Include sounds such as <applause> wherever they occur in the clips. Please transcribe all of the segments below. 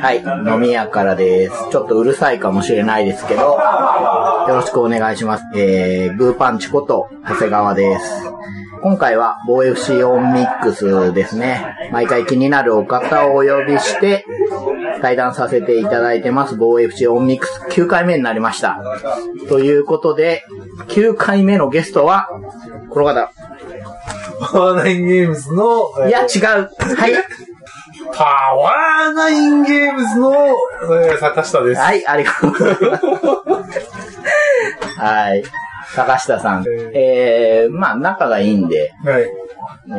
はい、飲み屋からです。ちょっとうるさいかもしれないですけど、よろしくお願いします。えー、グーパンチこと、長谷川です。今回は、防 FC オンミックスですね。毎回気になるお方をお呼びして、対談させていただいてます。防 FC オンミックス9回目になりました。ということで、9回目のゲストは、この方。パワーナインゲームズの、いや、違う。はい。パワーナインゲームズの、えー坂下です。はい、ありがとうございます。はい。坂下さん。えー、まあ、仲がいいんで、はい。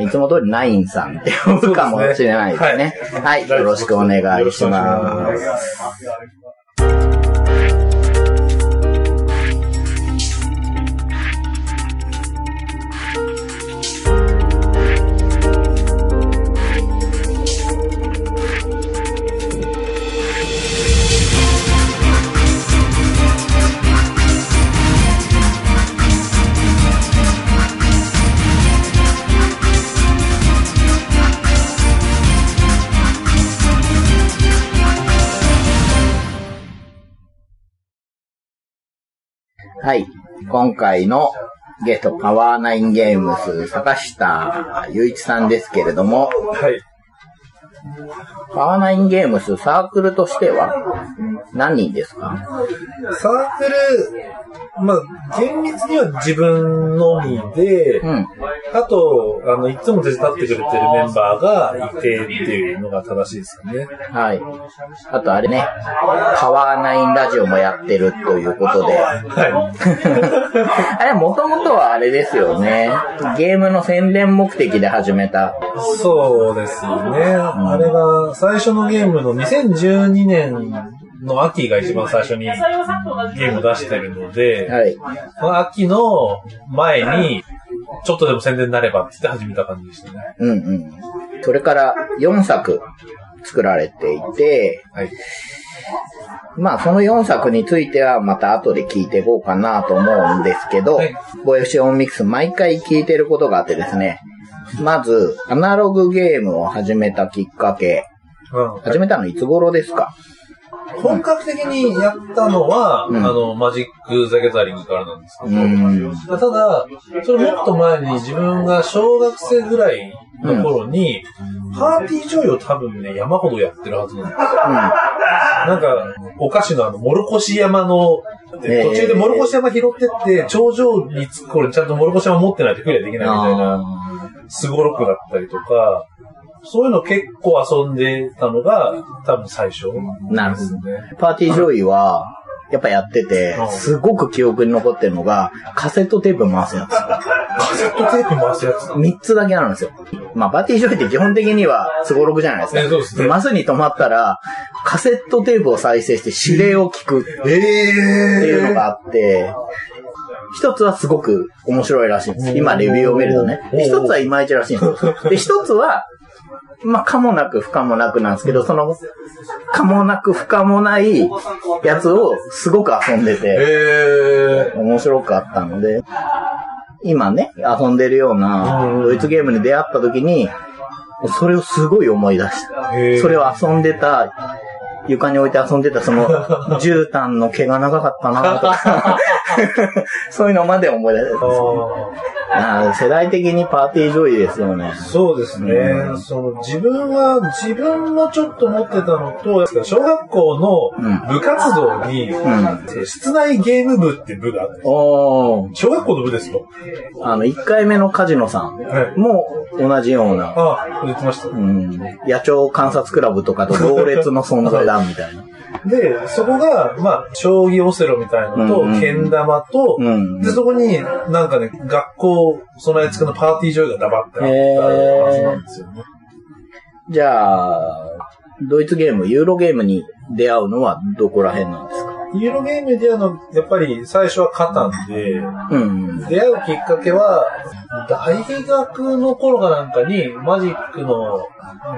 いつも通りナインさんって呼ぶかもしれないですね。はい、よろしくお願いします。はい。今回のゲスト、パワーナインゲームズ、坂下雄一さんですけれども、はい。パワーナインゲームス、サークルとしては何人ですか？サークル、まあ、厳密には自分のみで、うん。あと、あの、いつも手伝ってくれてるメンバーがいてっていうのが正しいですよね。はい。あとあれね、パワーナインラジオもやってるということで、は <laughs> あれ、もともとはあれですよね。ゲームの宣伝目的で始めた。い。そうですよね。あれが、最初のゲームの2012年の秋が一番最初にゲームを出してるので、はい。その秋の前に、ちょっとでも宣伝になればって言って始めた感じでしたね。うんうん。それから4作作られていて、はい。まあその4作についてはまた後で聞いていこうかなと思うんですけどはい、ボイ FC オンミックス毎回聞いてることがあってですね、まず、アナログゲームを始めたきっかけ、うん。始めたのいつ頃ですか？本格的にやったのは、うん。あの、マジック・ザ・ギャザリングからなんですうけど、ん。ただ、それもっと前に自分が小学生ぐらいの頃に、パーティージョイを多分ね、山ほどやってるはずなんですよ。なんか、お菓子のあの、モロコシ山の、ええ。途中でモロコシ山拾ってって、頂上に着く頃にちゃんとモロコシ山持ってないとクリアできないみたいな、すごろくだったりとか、そういうの結構遊んでたのが、多分最初なるほどですね。パーティージョイは、やっぱやっててう、んすごく記憶に残ってるのが、カセットテープ回すやつ。<laughs> カセットテープ回すやつ。3つだけあるんですよ。まあ、パーティージョイって基本的にはすごろくじゃないですか。ねそうですねマスに止まったら、カセットテープを再生して指令を聞くってええいうのがあって、一つはすごく面白いらしいんです。今レビューを見るとね。で一つはいまいちらしいんですよ。<laughs> で、一つは、まあ、かもなく不可もなくなんですけど、その、かもなく不可もないやつをすごく遊んでて、ええ面白かったので、今ね、遊んでるようなうんドイツゲームに出会った時に、それをすごい思い出した。それを遊んでた、床に置いて遊んでたその <laughs> 絨毯の毛が長かったなとか、<laughs> そういうのまで思い出した。あー世代的にパーティージョイですよね。そうですね。うんその自分は、自分もちょっと持ってたのと、小学校うんの部活動に、うん。室内ゲーム部って部があって、小学校の部ですよ。あの、1回目のカジノさんはい。も同じような、あ、言ってましたう。ん、野鳥観察クラブとかと同列の存在だみたいな。で、そこが、まあ、将棋オセロみたいなのと、うんうんけん玉と、うんで、そこになんかね、学校、備え付けのパーティージョイがダバってあったはずなんですよね。じゃあ、ドイツゲーム、ユーロゲームに出会うのはどこら辺なんですか？ユーロゲームであの、やっぱり最初はカタンで、うん。出会うきっかけは、大学の頃かなんかに、マジックの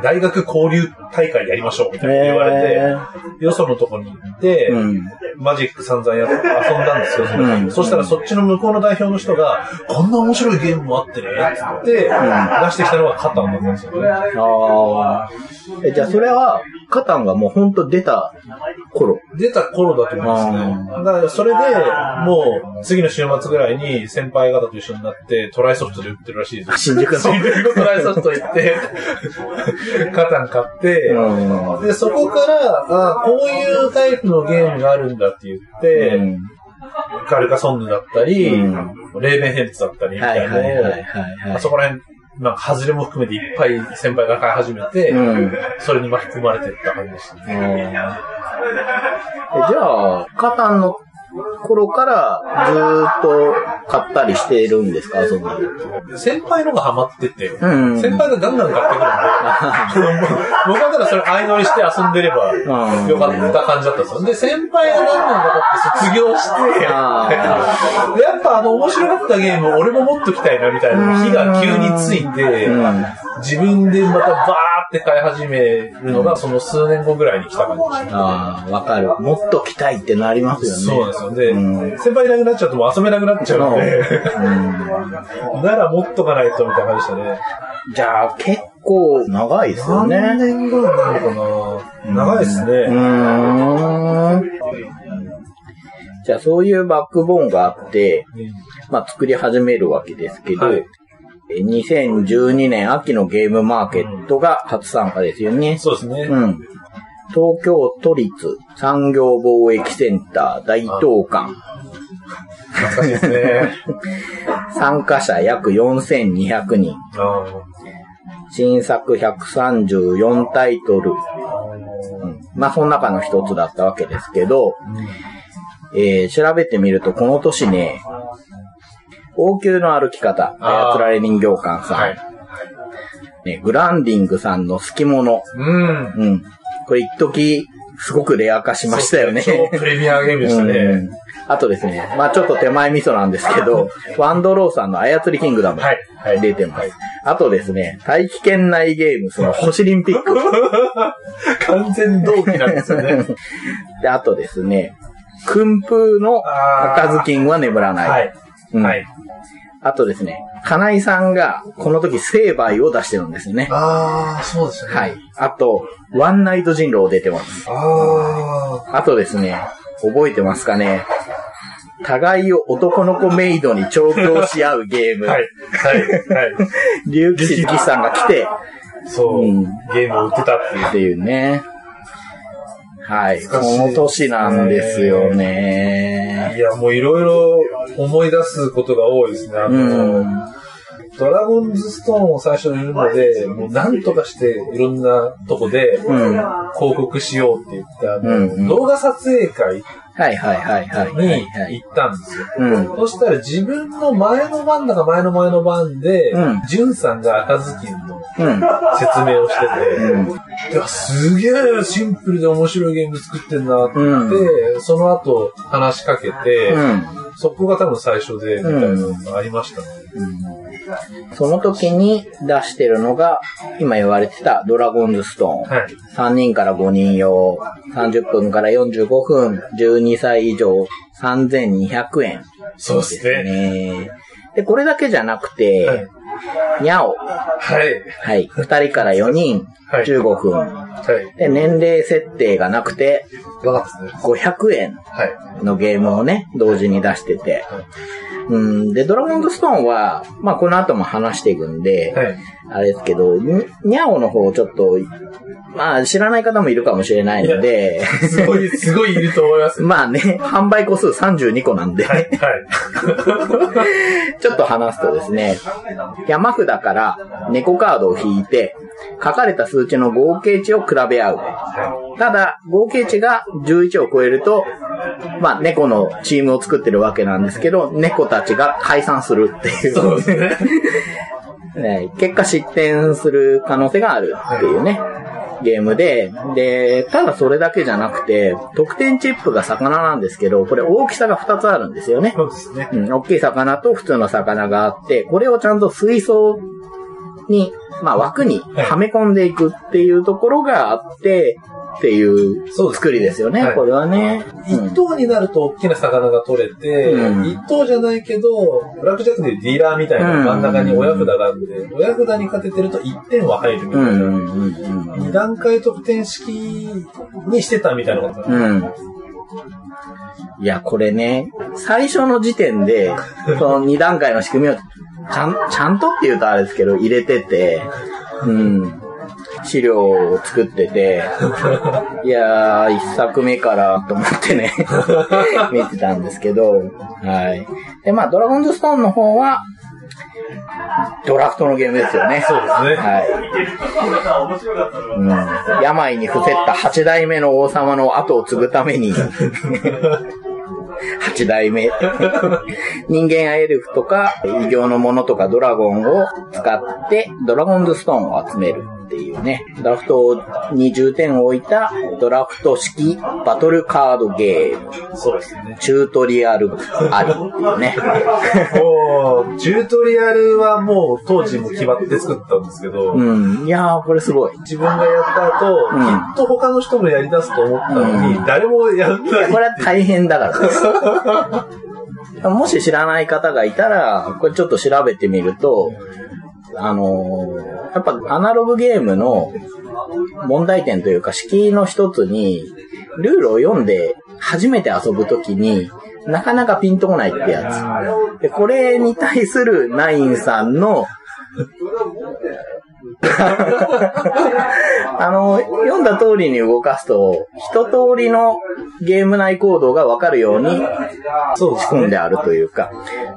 大学交流大会やりましょうみたいな言われて、よそのとこに行って、うん。マジック散々や遊んだんですよ、その時うんそしたらそっちの向こうの代表の人が、こんな面白いゲームもあってね、つって、出してきたのがカタンだったんですよね。ああ。え、じゃあそれは、カタンがもうほんと出た頃？出た頃だと思いますね。だからそれで、もう次の週末ぐらいに先輩方と一緒になってトライソフトで売ってるらしいですよ。新宿の。新宿のトライソフト行って、カタン買って、うんで、そこから、あこういうタイプのゲームがあるんだって言って、うんカルカソンヌだったり、うんレーベンヘルツだったりみたはいいなのを、はい。あそこら辺、なんか、外れも含めていっぱい先輩が買い始めて、うんそれに巻き込まれていった感じでしたね。えじゃあ、カタンの頃からずーっと買ったりしているんですか？その。先輩のがハマってて、うん先輩がガンガン買ってくるんで、<laughs> 僕はただそれ相乗りして遊んでればうんよかった感じだったんですよ。で、先輩がガンガンかって卒業して、やっぱあの面白かったゲーム俺も持っときたいなみたいな火が急について、うん。自分でまたバーって買い始めるのがその数年後ぐらいに来た感じでした。ああ、わかる。もっと来たいってなりますよね。そうですよ。で、うん先輩いなくなっちゃうともう遊べなくなっちゃうので、うん <laughs> なら持っとかないとみたいな感じでしたね。じゃあ、結構長いですよね。何年ぐらいになるかな長いですうね。ーん。じゃあ、そういうバックボーンがあって、まあ、作り始めるわけですけど、はいえ2012年秋のゲームマーケットが初参加ですよね。そうですね。うん。東京都立産業貿易センター大東館。懐かしいですね。<laughs> 参加者約4200人。あ新作134タイトル。うんまあ、その中の一つだったわけですけど、えー調べてみると、この年ね、王宮の歩き方、あー操られ人形館さん、はい。ね、グランディングさんの好き者。うん。うん。これ一時すごくレア化しましたよね。超プレミアゲームでしたうね。んあとですね、まあちょっと手前味噌なんですけど、ワンドローさんの操りキングダムはい。はい。出てます。はいあとですね、大気圏内ゲーム、その星リンピック。<laughs> 完全同期なんですよね。<laughs> で、あとですね、訓風の赤ずきんは眠らない。はい。うんはい。あとですね、金井さんがこの時成敗を出してるんですよね。ああ、そうですね。はい。。あと、ワンナイト人狼出てます。ああとですね、覚えてますかね。互いを男の子メイドに調教し合うゲーム。あ。はい。はい。はい。<laughs> 竜騎士さんが来て、そう、うんゲームを売ってたっていう。っていうね。はい。この年なんですよね。いや、もういろいろ思い出すことが多いですね。あうの、ん。ドラゴンズストーンを最初に売るので、もうなんとかしていろんなとこでうん。広告しようって言って、あの、うんうん動画撮影会はいはいはいはい。にはい。行ったんですよ。うん。そしたら自分の前の番だか前の前の番でうん、ジュンさんが赤ずきんのうん。説明をしてうん。て、いや、すげえシンプルで面白いゲーム作ってんなって、うん。その後話しかけて、うん。そこが多分最初で、みたいなのがありましたね。その時に出してるのが、今言われてたドラゴンズストーン。はい。3人から5人用、30分から45分、12歳以上、3200円そうですね。ね。で、これだけじゃなくはいて、。にゃお。はい。はい。2人から4人、はい。15分。はい。で、年齢設定がなくて、わかったですね。500円はい。のゲームをね、同時に出してて。うん、で、ドラゴンズストーンは、まあ、この後も話していくんで、はい。あれですけど、ににゃおの方ちょっと、まあ、知らない方もいるかもしれないので、すごい、<laughs> すごいいると思います。まあね、販売個数32個なんで、はい。はい。<laughs> ちょっと話すとですね、山札から猫カードを引いて、書かれた数値の合計値を比べ合う。ただ、合計値が11を超えると、まあ、猫のチームを作ってるわけなんですけど、猫たちが解散するっていう。そうですね。ね結果失点する可能性があるっていうね、ゲームで、で、ただそれだけじゃなくて、得点チップが魚なんですけど、これ大きさが2つあるんですよね。そうですね。うん、大きい魚と普通の魚があって、これをちゃんと水槽に、まあ枠にはめ込んでいくっていうところがあって、っていう作りですよね、はいこれはね。一等になると大きな魚が取れて、うん一等じゃないけど、ブラックジャックでディーラーみたいな真ん中に親札があるんで、親札に勝ててると1点は入るみたいな。うんうんうんうん二段階得点式にしてたみたいなことだった。うん。いや、これね、最初の時点で、<laughs> その2段階の仕組みをちゃん、ちゃんとって言うとあれですけど、入れてて、うん。資料を作ってて、いやー、一作目からと思ってね、<laughs> 見てたんですけど、はい。で、まあ、ドラゴンズストーンの方は、ドラフトのゲームですよね。そうですね。はい。うん、病に伏せった八代目の王様の後を継ぐために、<laughs> 八代目。人間やエルフとか、異形のものとかドラゴンを使って、ドラゴンズストーンを集めるっていうね、ドラフトに重点を置いたドラフト式バトルカードゲーム。そうですね。チュートリアルありっていうね。<laughs> もう、チュートリアルはもう当時も決まって作ったんですけど、うん。いやー、これすごい。自分がやった後、うんきっと他の人もやり出すと思ったのに、うん誰もやらない。これは大変だから。<laughs> もし知らない方がいたら、これちょっと調べてみると、あのーやっぱアナログゲームの問題点というか式の一つに、ルールを読んで初めて遊ぶときになかなかピンとこないってやつ。で、これに対するナインさんの <laughs> あの、読んだ通りに動かすと、一通りのゲーム内行動がわかるように仕込んであるというか、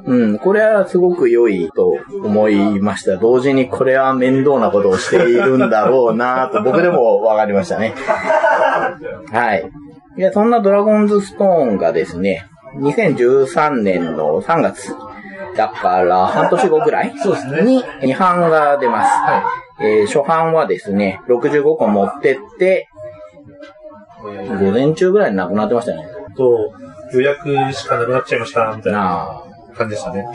うん、これはすごく良いと思いました。同時にこれは面倒なことをしているんだろうなと僕でもわかりましたね。はい。いや、そんなドラゴンズストーンがですね、2013年の3月、だから半年後ぐらいそうですねに2版が出ます。えー初版はですね、65個持ってって、午前中ぐらいになくなってましたね。と、予約しかなくなっちゃいました、みたいな。感じでしたね。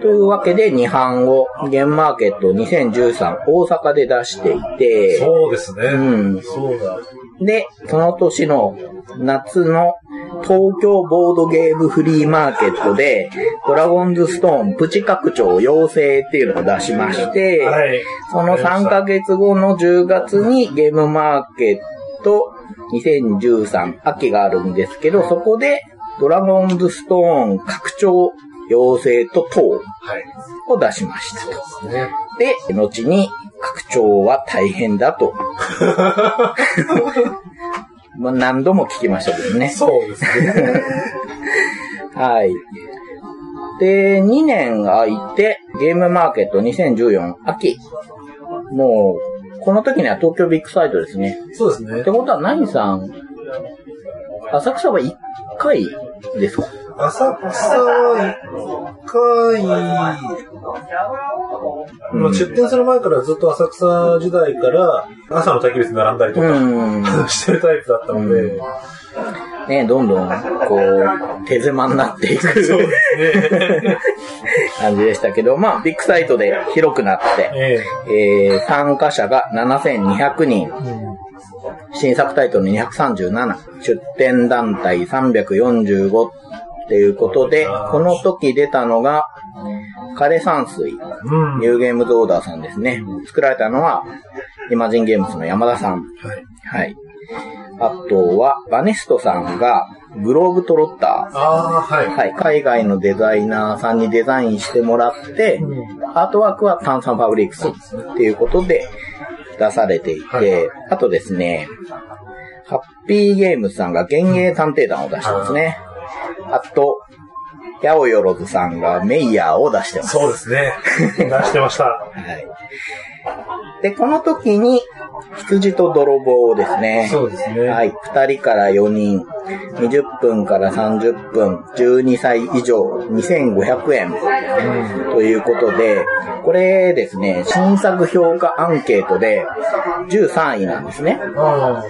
というわけで、2版をゲームマーケット2013大阪で出していて、そうですね。うんそうだ。で、その年の夏の東京ボードゲームフリーマーケットで、ドラゴンズストーンプチ拡張要請っていうのを出しまして、はい。その3ヶ月後の10月にゲームマーケット2013秋があるんですけど、そこでドラゴンズストーン拡張要請と等はい。を出しましたと。ね。で、後に拡張は大変だと。<laughs> まあ何度も聞きましたけどね。そうですね。<laughs> はい。で、2年空いて、ゲームマーケット2014秋。もう、この時には東京ビッグサイトですね。そうですねって。ことは何さん、浅草は1回ですか？浅草は一回、まあ、出店する前からずっと浅草時代から朝の焚き火で並んだりとか、うん。<laughs> してるタイプだったので、ね、どんどん、こう、手狭になっていく <laughs> <laughs> 感じでしたけど、まあ、ビッグサイトで広くなって、ええ。ー、参加者が7200人、えうん。新作タイトル237、出展団体345っていうことで、この時出たのが、枯山水、うん。ニューゲームズオーダーさんですね。作られたのは、イマジンゲームズの山田さん。はい。はい。あとは、バネストさんが、グローブトロッタああ、はい。ー。はい。海外のデザイナーさんにデザインしてもらって、うんアートワークは炭酸ファブリックスっていうことで出されていて、はいあとですね、ハッピーゲームズさんが幻影探偵団を出してますね。あと、ヤオヨロズさんがメイヤーを出してます。そうですね。出してました。<laughs> はい。で、この時に、羊と泥棒ですね。そうですね。はい。2人から4人、20分から30分、12歳以上、2500円。ということで、これですね、新作評価アンケートで13位なんですね。あ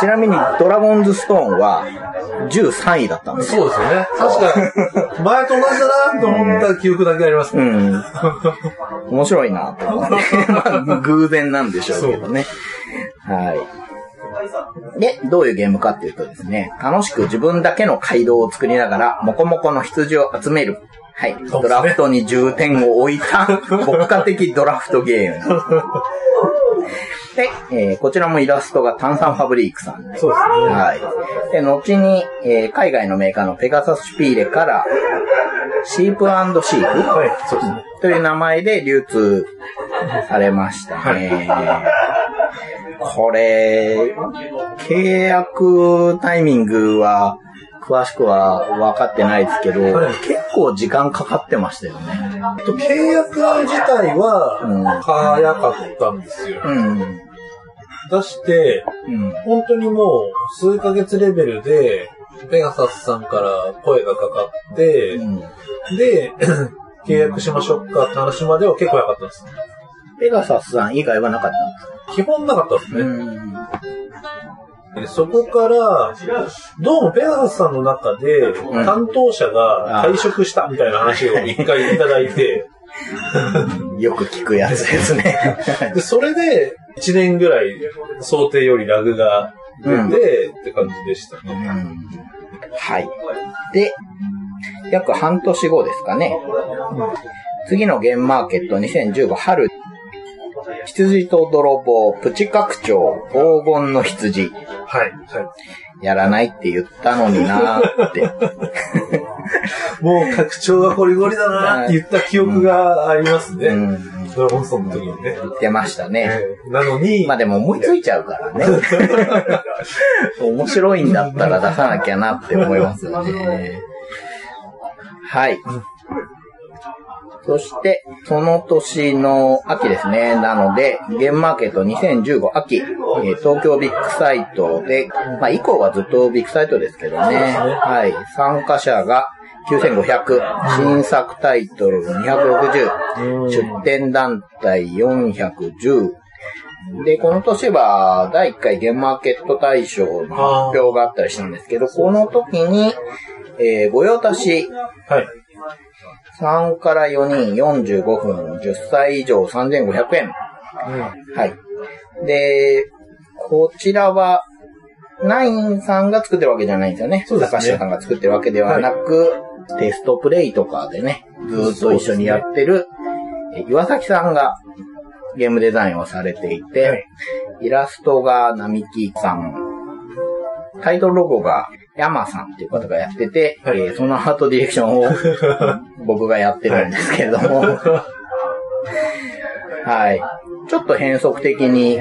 ちなみに、ドラゴンズストーンは13位だったんあですよ。そうですよね。確か、前と同じだなと思った記憶だけありますうね。ん。面白いなと思って。<laughs> まあ、偶然なんでしょうけどね。はい。で、どういうゲームかっていうとですね、楽しく自分だけの街道を作りながら、モコモコの羊を集める。はい。ドラフトに重点を置いた、<laughs> 牧歌的ドラフトゲーム。で、えーこちらもイラストが炭酸ファブリークさんで。そうですね。はい。で、後に、えー海外のメーカーのペガサスシュピーレから、シープシープはい、そうですね。という名前で流通されましたね。これ、契約タイミングは、詳しくは分かってないですけど、はい結構時間かかってましたよね。と契約自体うんは、早かったんですよ。うん。出して、うん。本当にもう、数ヶ月レベルで、ペガサスさんから声がかかって、うんで、<clears throat> 契約しましょうかって話までは結構早かったです。ペガサスさん以外はなかったん基本なかったですですね。かでそこから、どうもペガサスさんの中で、ん担当者が退職したみたいな話を一回いただいて、うん。よく聞くやつですね。<laughs> で、それで1年ぐらい想定よりラグが出て、って感じでしたうね。んはい。で、約半年後ですかね。次のゲームマーケット2015春。羊と泥棒、プチ拡張、黄金の羊。はい。はい。やらないって言ったのになーって。<laughs> もう拡張がゴリゴリだなって言った記憶がありますね。うん。ドラゴンストーンの時にね。言ってましたね。ええなのに、まあでも思いついちゃうからね。<laughs> 面白いんだったら出さなきゃなって思いますよね。はい。そして、その年の秋ですね。なので、ゲームマーケット2015秋、えー東京ビッグサイトで、まあ以降はずっとビッグサイトですけどね。はい。参加者が9500、新作タイトル260、出展団体410、で、この年は、第1回ゲームマーケット大賞の発表があったりしたんですけど、この時に、えー、御用達はい。3から4人45分、10歳以上3500円。はい。で、こちらは、ナインさんが作ってるわけじゃないんですよね。そうですね高橋さんが作ってるわけではなく、テストプレイとかでね、ずーっと一緒にやってる、え岩崎さんがゲームデザインをされていて、はいイラストが並木さん、タイトルロゴが山さんっていう方がやってて、はいえーそのアートディレクションを <laughs> 僕がやってるんですけれども、はい。ちょっと変則的に、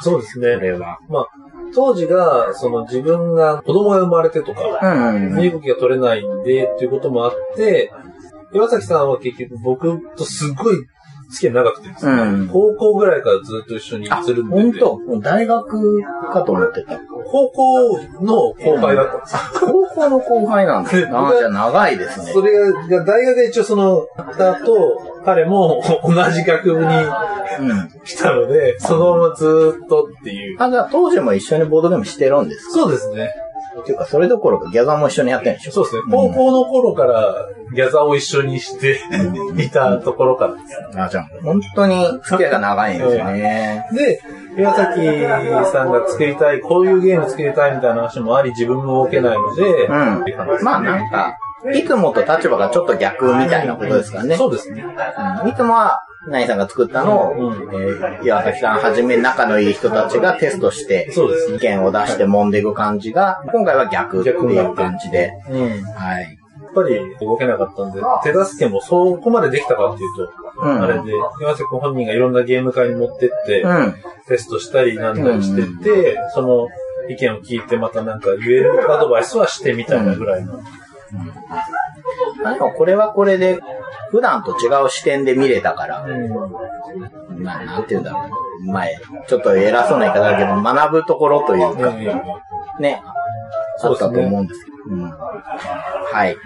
そうですね。これは。まあ、当時が、その自分が子供が生まれてとか、うん。身動きが取れないんでっていうこともあって、岩崎さんは結局僕とすごい付き合い長くてですね、うん高校ぐらいからずっと一緒にあ、つるんでて、本当？大学かと思ってた。高校の後輩だったんですよ。高校の後輩なんですでああ、じゃあ長いですね。それが、大学で一応その、だと、彼も同じ学部にうん。来たので、そのままずっとっていう。あ、じゃあ当時も一緒にボードゲームしてるんですか？そうですね。っていうか、それどころかギャザーも一緒にやってるんでしょ？そうですね。高校の頃からギャザーを一緒にしていたところからです。あ、じゃあ、本当に付き合いが長いんですね。で、岩崎さんが作りたい、こういうゲーム作りたいみたいな話もあり、自分も動けないので、うんまあなんか、いつもと立場がちょっと逆みたいなことですからね。そうですね。うんいつもは、ナイさんが作ったのを、うんえー岩崎さんはじめ仲のいい人たちがテストして、そうですね意見を出して揉んでいく感じが、今回は逆っていう感じで。うん。やはい。っぱり動けなかったんで、手助けもそこまでできたかっていうと、うんあれで、岩崎君本人がいろんなゲーム会に持ってって、うん。テストしたりなんだりしてて、その意見を聞いてまたなんか言えるアドバイスはしてみたいなぐらいの。まあでもこれはこれで、普段と違う視点で見れたから、うん。まあなんて言うんだろう。前、ちょっと偉そうな言い方だけど、学ぶところというか、ね、あったと思うんですけど。うん。はい。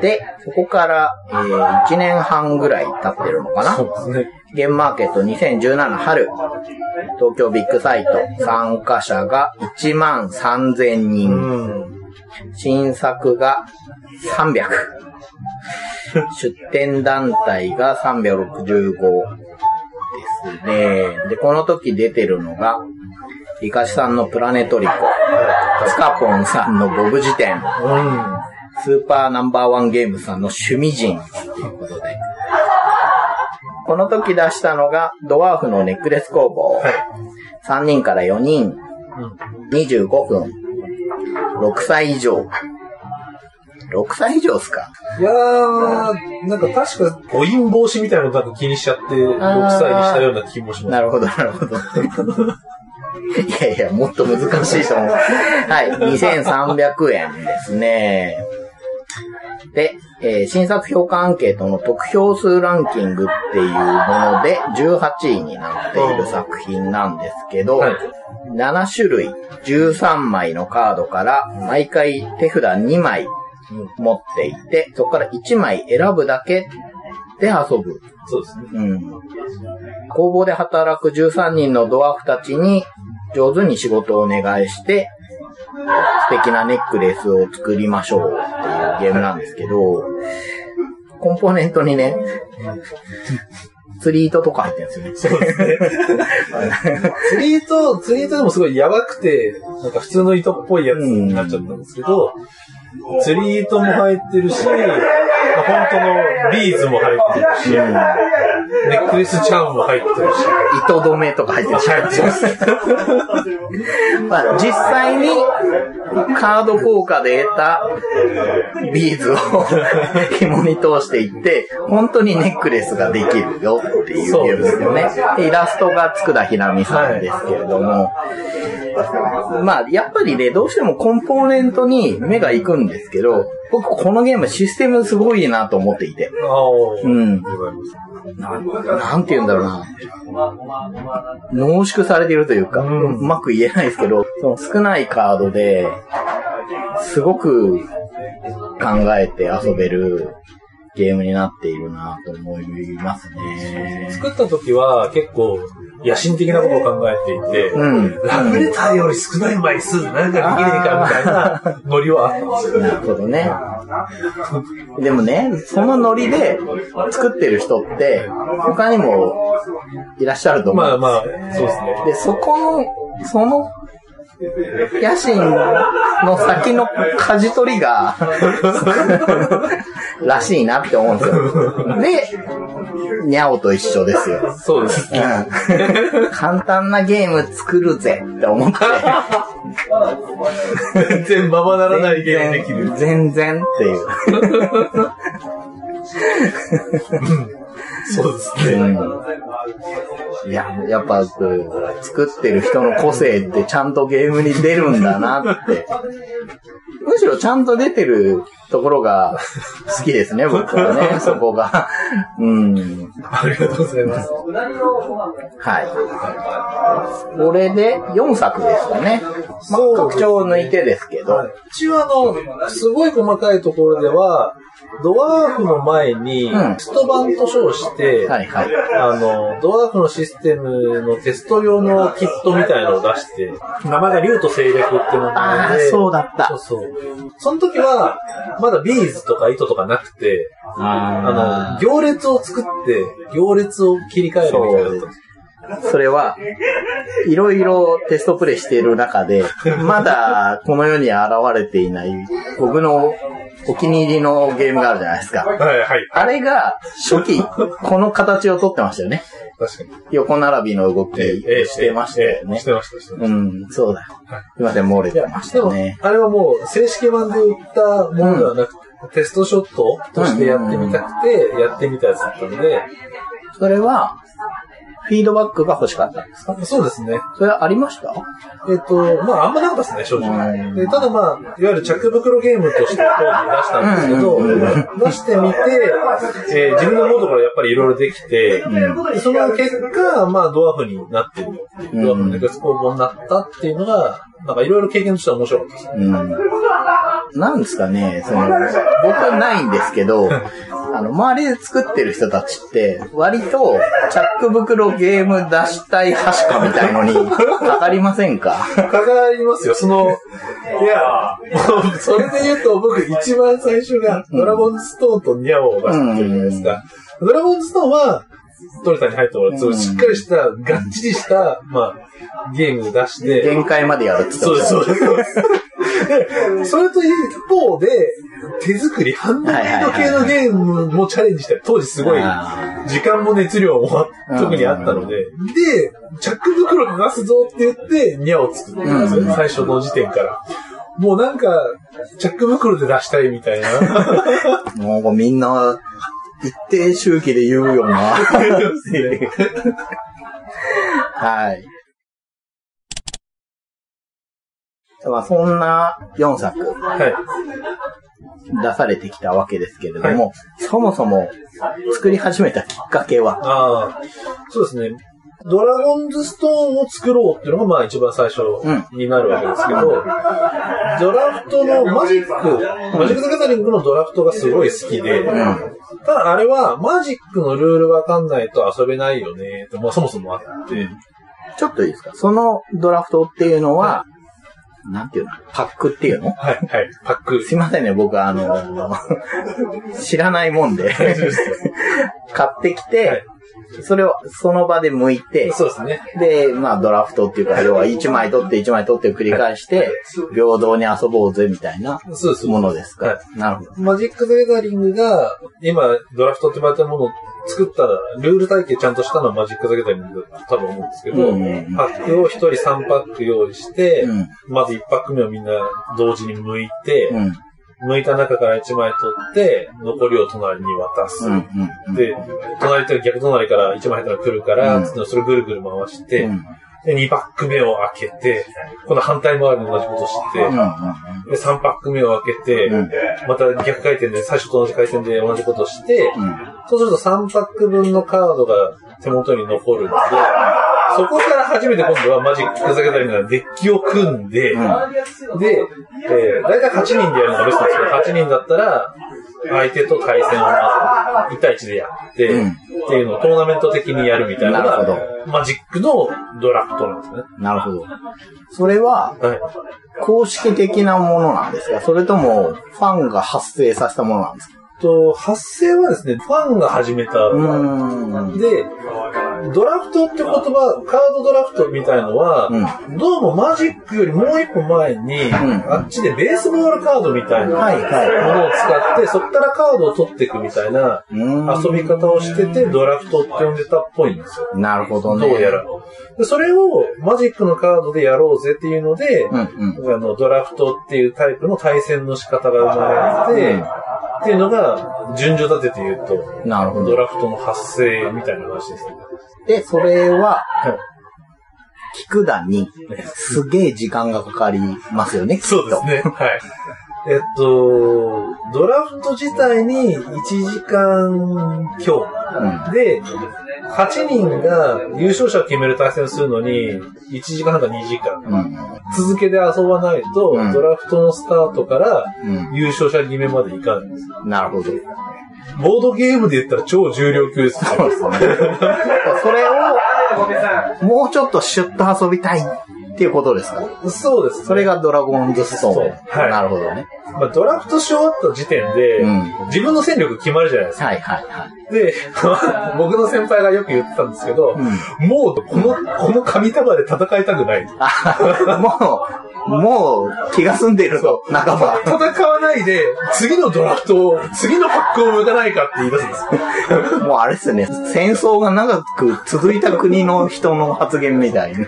で、そこから、えー、1年半ぐらい経ってるのかな？そうですね。ゲームマーケット2017春、東京ビッグサイト、参加者が1万3000人、うん。新作が300、出展団体が365ですね。で、この時出てるのが、イカシさんのプラネトリコ、スカポンさんのボブ辞典、うん。スーパーナンバーワンゲームさんの趣味人ということで。この時出したのが、ドワーフのネックレス工房。はい。3人から4人、うん。25分、6歳以上。6歳以上っすか？いやー、なんか確か誤飲防止みたいなのなんか気にしちゃって、6歳にしたような気もします。なるほど、なるほど。いやいや、もっと難しいと思う。はい、2300円ですね。で、えー新作評価アンケートの得票数ランキングっていうもので18位になっている作品なんですけど、はい7種類13枚のカードから毎回手札2枚持っていて、そこから1枚選ぶだけで遊ぶ。そうですね。うん。工房で働く13人のドワーフたちに上手に仕事をお願いして、素敵なネックレスを作りましょうっていうゲームなんですけど、コンポーネントにね、釣り糸とか入ってるんですよね。そうですね。釣り糸、釣り糸でもすごいやばくて、なんか普通の糸っぽいやつになっちゃったんですけど、釣り糸も入ってるし、まあ本当のビーズも入ってるし、ネックレスチャームも入ってるし、糸止めとか入ってるし。入ってます。まあ、実際にカード効果で得たビーズを <laughs> 紐に通していって、本当にネックレスができるよっていうゲームですよね。でイラストが佃ひなみさんですけれども、まあ、やっぱりね、どうしてもコンポーネントに目が行くんですけど、僕このゲームシステムすごいなと思っていて。うん。ななんて言うんだろうな。濃縮されているというか、ううんまく言えないですけど、その少ないカードで、すごく考えて遊べるゲームになっているなと思いますね。作った時は結構野心的なことを考えていて、うん。ラブレターより少ない枚数なんかできねえかみたいなノリはあったんですよ。なるほどね。でもね、そのノリで作ってる人って、他にもいらっしゃると思う。まあまあ、そうですね。で、そこの、その、野心の先の舵取りが、らしいなって思うんですよ。で、ニャオと一緒ですよ。そうです。うん簡単なゲーム作るぜって思って。全然ままならないゲームできる。全然っていう。<laughs> そうですね。いや、やっぱこう、作ってる人の個性ってちゃんとゲームに出るんだなって。むしろちゃんと出てるところが <laughs> 好きですね、僕はね、<laughs> そこが。うん。ありがとうございます。はい。これで4作ですかね。まあ、拡張を抜いてですけど。一応あの、すごい細かいところでは、ドワーフの前に、うんテスト版と称して、はいはい。あの、ドワーフのシステムのテスト用のキットみたいのを出して、名前が竜と精略っていう名ああ、前で、そうだったそう。そう。その時は、まだビーズとか糸とかなくて、あの、行列を作って、行列を切り替えるみたいなそれは、いろいろテストプレイしている中で、まだこの世に現れていない僕のお気に入りのゲームがあるじゃないですか。はい、はい。あれが初期、この形をとってましたよね。確かに。横並びの動きしてましたよねええし。てました、してました。うん、そうだ。すいません、漏れてましたね。あれはもう正式版で売ったものではなくて、テストショットとしてやってみたくて、やってみたやつだったので、それは、フィードバックが欲しかったんですか？そうですね。それはありました？えっ、と、まあ、あんまなかったですね、正うん直。でただまあ、いわゆる着袋ゲームとして当時出したんですけど、うんうん出してみて、えー自分の思うところやっぱりいろいろできて、でその結果、まあ、ドワーフになってるドワーフのネクス工房になったっていうのが、なんかいろいろ経験としては面白かったですね。うん。なんですかね、その、僕はないんですけど、<laughs> あの、周りで作ってる人たちって、割と、チャック袋ゲーム出したいはしかみたいのに、かかりませんか？かかりますよ、その、いや、もうそれで言うと僕一番最初がドラゴンズストーンとニャオを出してるじゃないですか。ドラゴンズストーンは、トレタに入ってもらって、しっかりした、がっちりした、まあ、ゲーム出して、限界までやるって言ってそうです、そう。です。で、それと一方で、手作り、ハンドメイド系のゲームもチャレンジして、当時すごい、あ時間も熱量も特にあったので、で、チャック袋流すぞって言って、ニャを作ったんですよ、うん最初の時点から。もうなんか、チャック袋で出したいみたいな。ーもうみんな、一定周期で言うよな。<laughs> <laughs> はい。まあ、そんな4作はい。出されてきたわけですけれども、そもそも作り始めたきっかけは、ああ、そうですね。ドラゴンズストーンを作ろうっていうのがまあ一番最初になるわけですけど、ドラフトのマジック、マジック・ザ・ギャザリングのドラフトがすごい好きで、ただあれはマジックのルールわかんないと遊べないよねって、まあそもそもあって、ちょっといいですか？そのドラフトっていうのは、なんていうの？パックっていうの？はい、はい、パック。すいませんね、僕あの、<laughs> 知らないもんで、<laughs> 買ってきて、はいそれをその場で剥いて、そうですね。で、まあドラフトっていうか、要は1枚取って1枚取って繰り返して、平等に遊ぼうぜみたいなそうです。ものですか？はなるほど。マジック・ザ・ギャザリングが、今、ドラフトって言われたものを作ったら、ルール体系ちゃんとしたのはマジック・ザ・ギャザリングだと多分思うんですけど、うんうんうんパックを1人3パック用意して、うん。まず1パック目をみんな同時に剥いて、うん。剥いた中から1枚取って、残りを隣に渡す。うん。うん。で、隣って逆隣から1枚入ったら来るから、それぐるぐる回して、うん。で、2パック目を開けて、今度反対回りに同じことして、うん。で、3パック目を開けて、うんまた逆回転で、最初と同じ回転で同じことをして、うん。そうすると3パック分のカードが手元に残るので、そこから初めて今度はマジック・ザ・ギャザリングがデッキを組んで、で、えー、だいたい8人でやるのがベストですけど、8人だったら、相手と対戦をまず1対1でやって、うんっていうのをトーナメント的にやるみたいなのなるほが、マジックのドラフトなんですね。なるほど。それは、はい。公式的なものなんですか？それとも、ファンが発生させたものなんですか？と、発生はですね、ファンが始めた。で、ドラフトって言葉、カードドラフトみたいのは、うどうもマジックよりもう一歩前に、んあっちでベースボールカードみたいなものを使って、そこからカードを取っていくみたいな遊び方をしてて、ドラフトって呼んでたっぽいんですよ。なるほどね。どうやら。でそれをマジックのカードでやろうぜっていうので、うんうん。あの、ドラフトっていうタイプの対戦の仕方が生まれて、うんっていうのが、順序立てて言うと、なるほど。ドラフトの発生みたいな話ですね。で、それは、はい聞くだに、すげえ時間がかかりますよね、きっとそうですね。はい。えっと、ドラフト自体に1時間強。で、8人が優勝者を決める対戦をするのに、1時間半か2時間。続けて遊ばないと、うんドラフトのスタートからうん。優勝者決めまでいかないんです。なるほど。ボードゲームで言ったら超重量級ですね。そうですね。<laughs> それを、もうちょっとシュッと遊びたいっていうことですか？そうです、ね。それがドラゴンズストーン。はいなるほどね。まあ、ドラフトし終わった時点で、うん自分の戦力決まるじゃないですか。はいはいはい。で、<laughs> 僕の先輩がよく言ってたんですけど、もうこの、この紙束で戦いたくない。あ、もう、もう気が済んでいると、仲間。戦わないで、次のドラフトを、次のパックを向かないかって言い出すんですよ。<laughs> もうあれですね、戦争が長く続いた国の人の発言みたいに。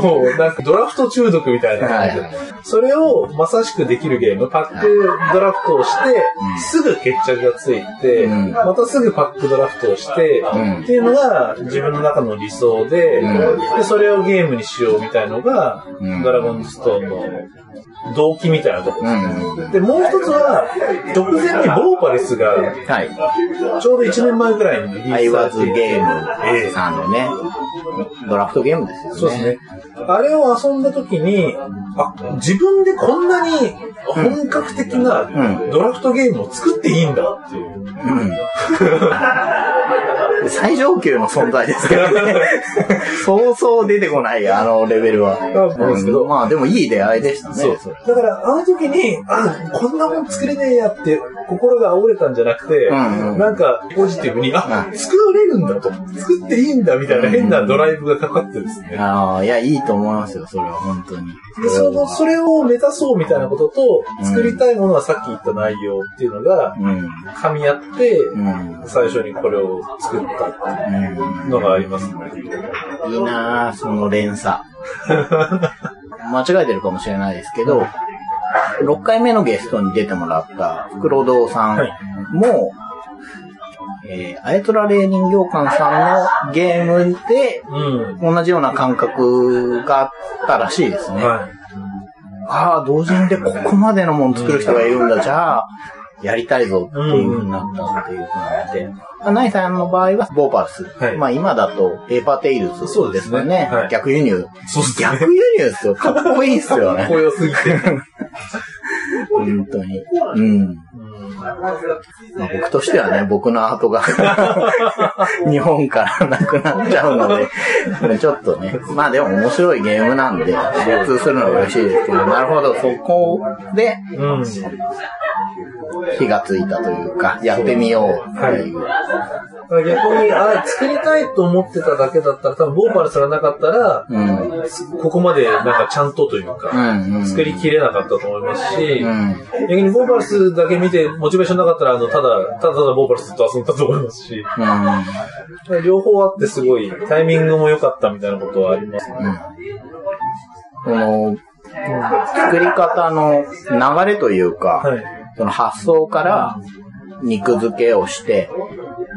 もうなんかドラフト中毒みたいな感じで。はいそれをまさしくできるゲーム、パックドラフトをして、すぐ決着がついて、うんまたすぐパックドラフトをして、んっていうのが自分の中の理想で、うんで、それをゲームにしようみたいのが、うんドラゴンストーンの動機みたいなところうん。で、もう一つは、直前にボーパレスが、はい。ちょうど1年前くらいにリリースされてズゲえーえムさんのね、ドラフトゲームですよね。そうですね。あれを遊んだ時に、あ、自分でこんなに本格的なうんドラフトゲームを作っていいんだっていう。うん。<laughs> 最上級の存在ですけどね。<laughs> そうそう出てこない、あのレベルは。そうですけどうんまあでもいい出会いでしたね。そう。だから、あの時に、あ、こんなもん作れねえやって、心が煽れたんじゃなくて、うんうんなんかポジティブに、あ、うん作れるんだと。作っていいんだみたいな変なドライブがかかってですね。ああ、いや、いいと思いますよ、それは、本当に。で、その、それを目指そうみたいなことと、うん作りたいものはさっき言った内容っていうのが、うん。噛み合って、うん。最初にこれを作ったっていうのがありますね。いいなぁ、その連鎖。<laughs> 間違えてるかもしれないですけど、6回目のゲストに出てもらった、袋堂さんはいも、えー、あやとら霊人形館さんのゲームで、うん。同じような感覚があったらしいですね。はああ、同人でここまでのもの作る人がいるんだ、じゃあ、やりたいぞっていう風になったっていう風になって。ナイさんの場合は、ヴォーパルス。はいまあ今だと、ペーパーテイルズそうですかね。はい逆輸入。い。そうですね。逆輸入ですよ。かっこいいっすよね。かっこよすぎて。本当に。うん。まあ、僕としてはね、僕のアートが <laughs> 日本からなくなっちゃうので、ちょっとね、まあでも面白いゲームなんで、流通するのは嬉しいですけど、なるほど、そこでうん。火がついたというか、やってみようっていう。逆に、あ、作りたいと思ってただけだったら、多分ボーパルスがなかったら、うん。ここまでなんかちゃんとといううか、ん、うん。作りきれなかったと思いますし、うん。逆にボーパルスだけ見てモチベーションなかったら、あの、ただ、ただただボーパルスと遊んだと思いますし、うん。両方あってすごい、タイミングも良かったみたいなことはありますね。この、作り方の流れというか、はい。その発想から肉付けをして、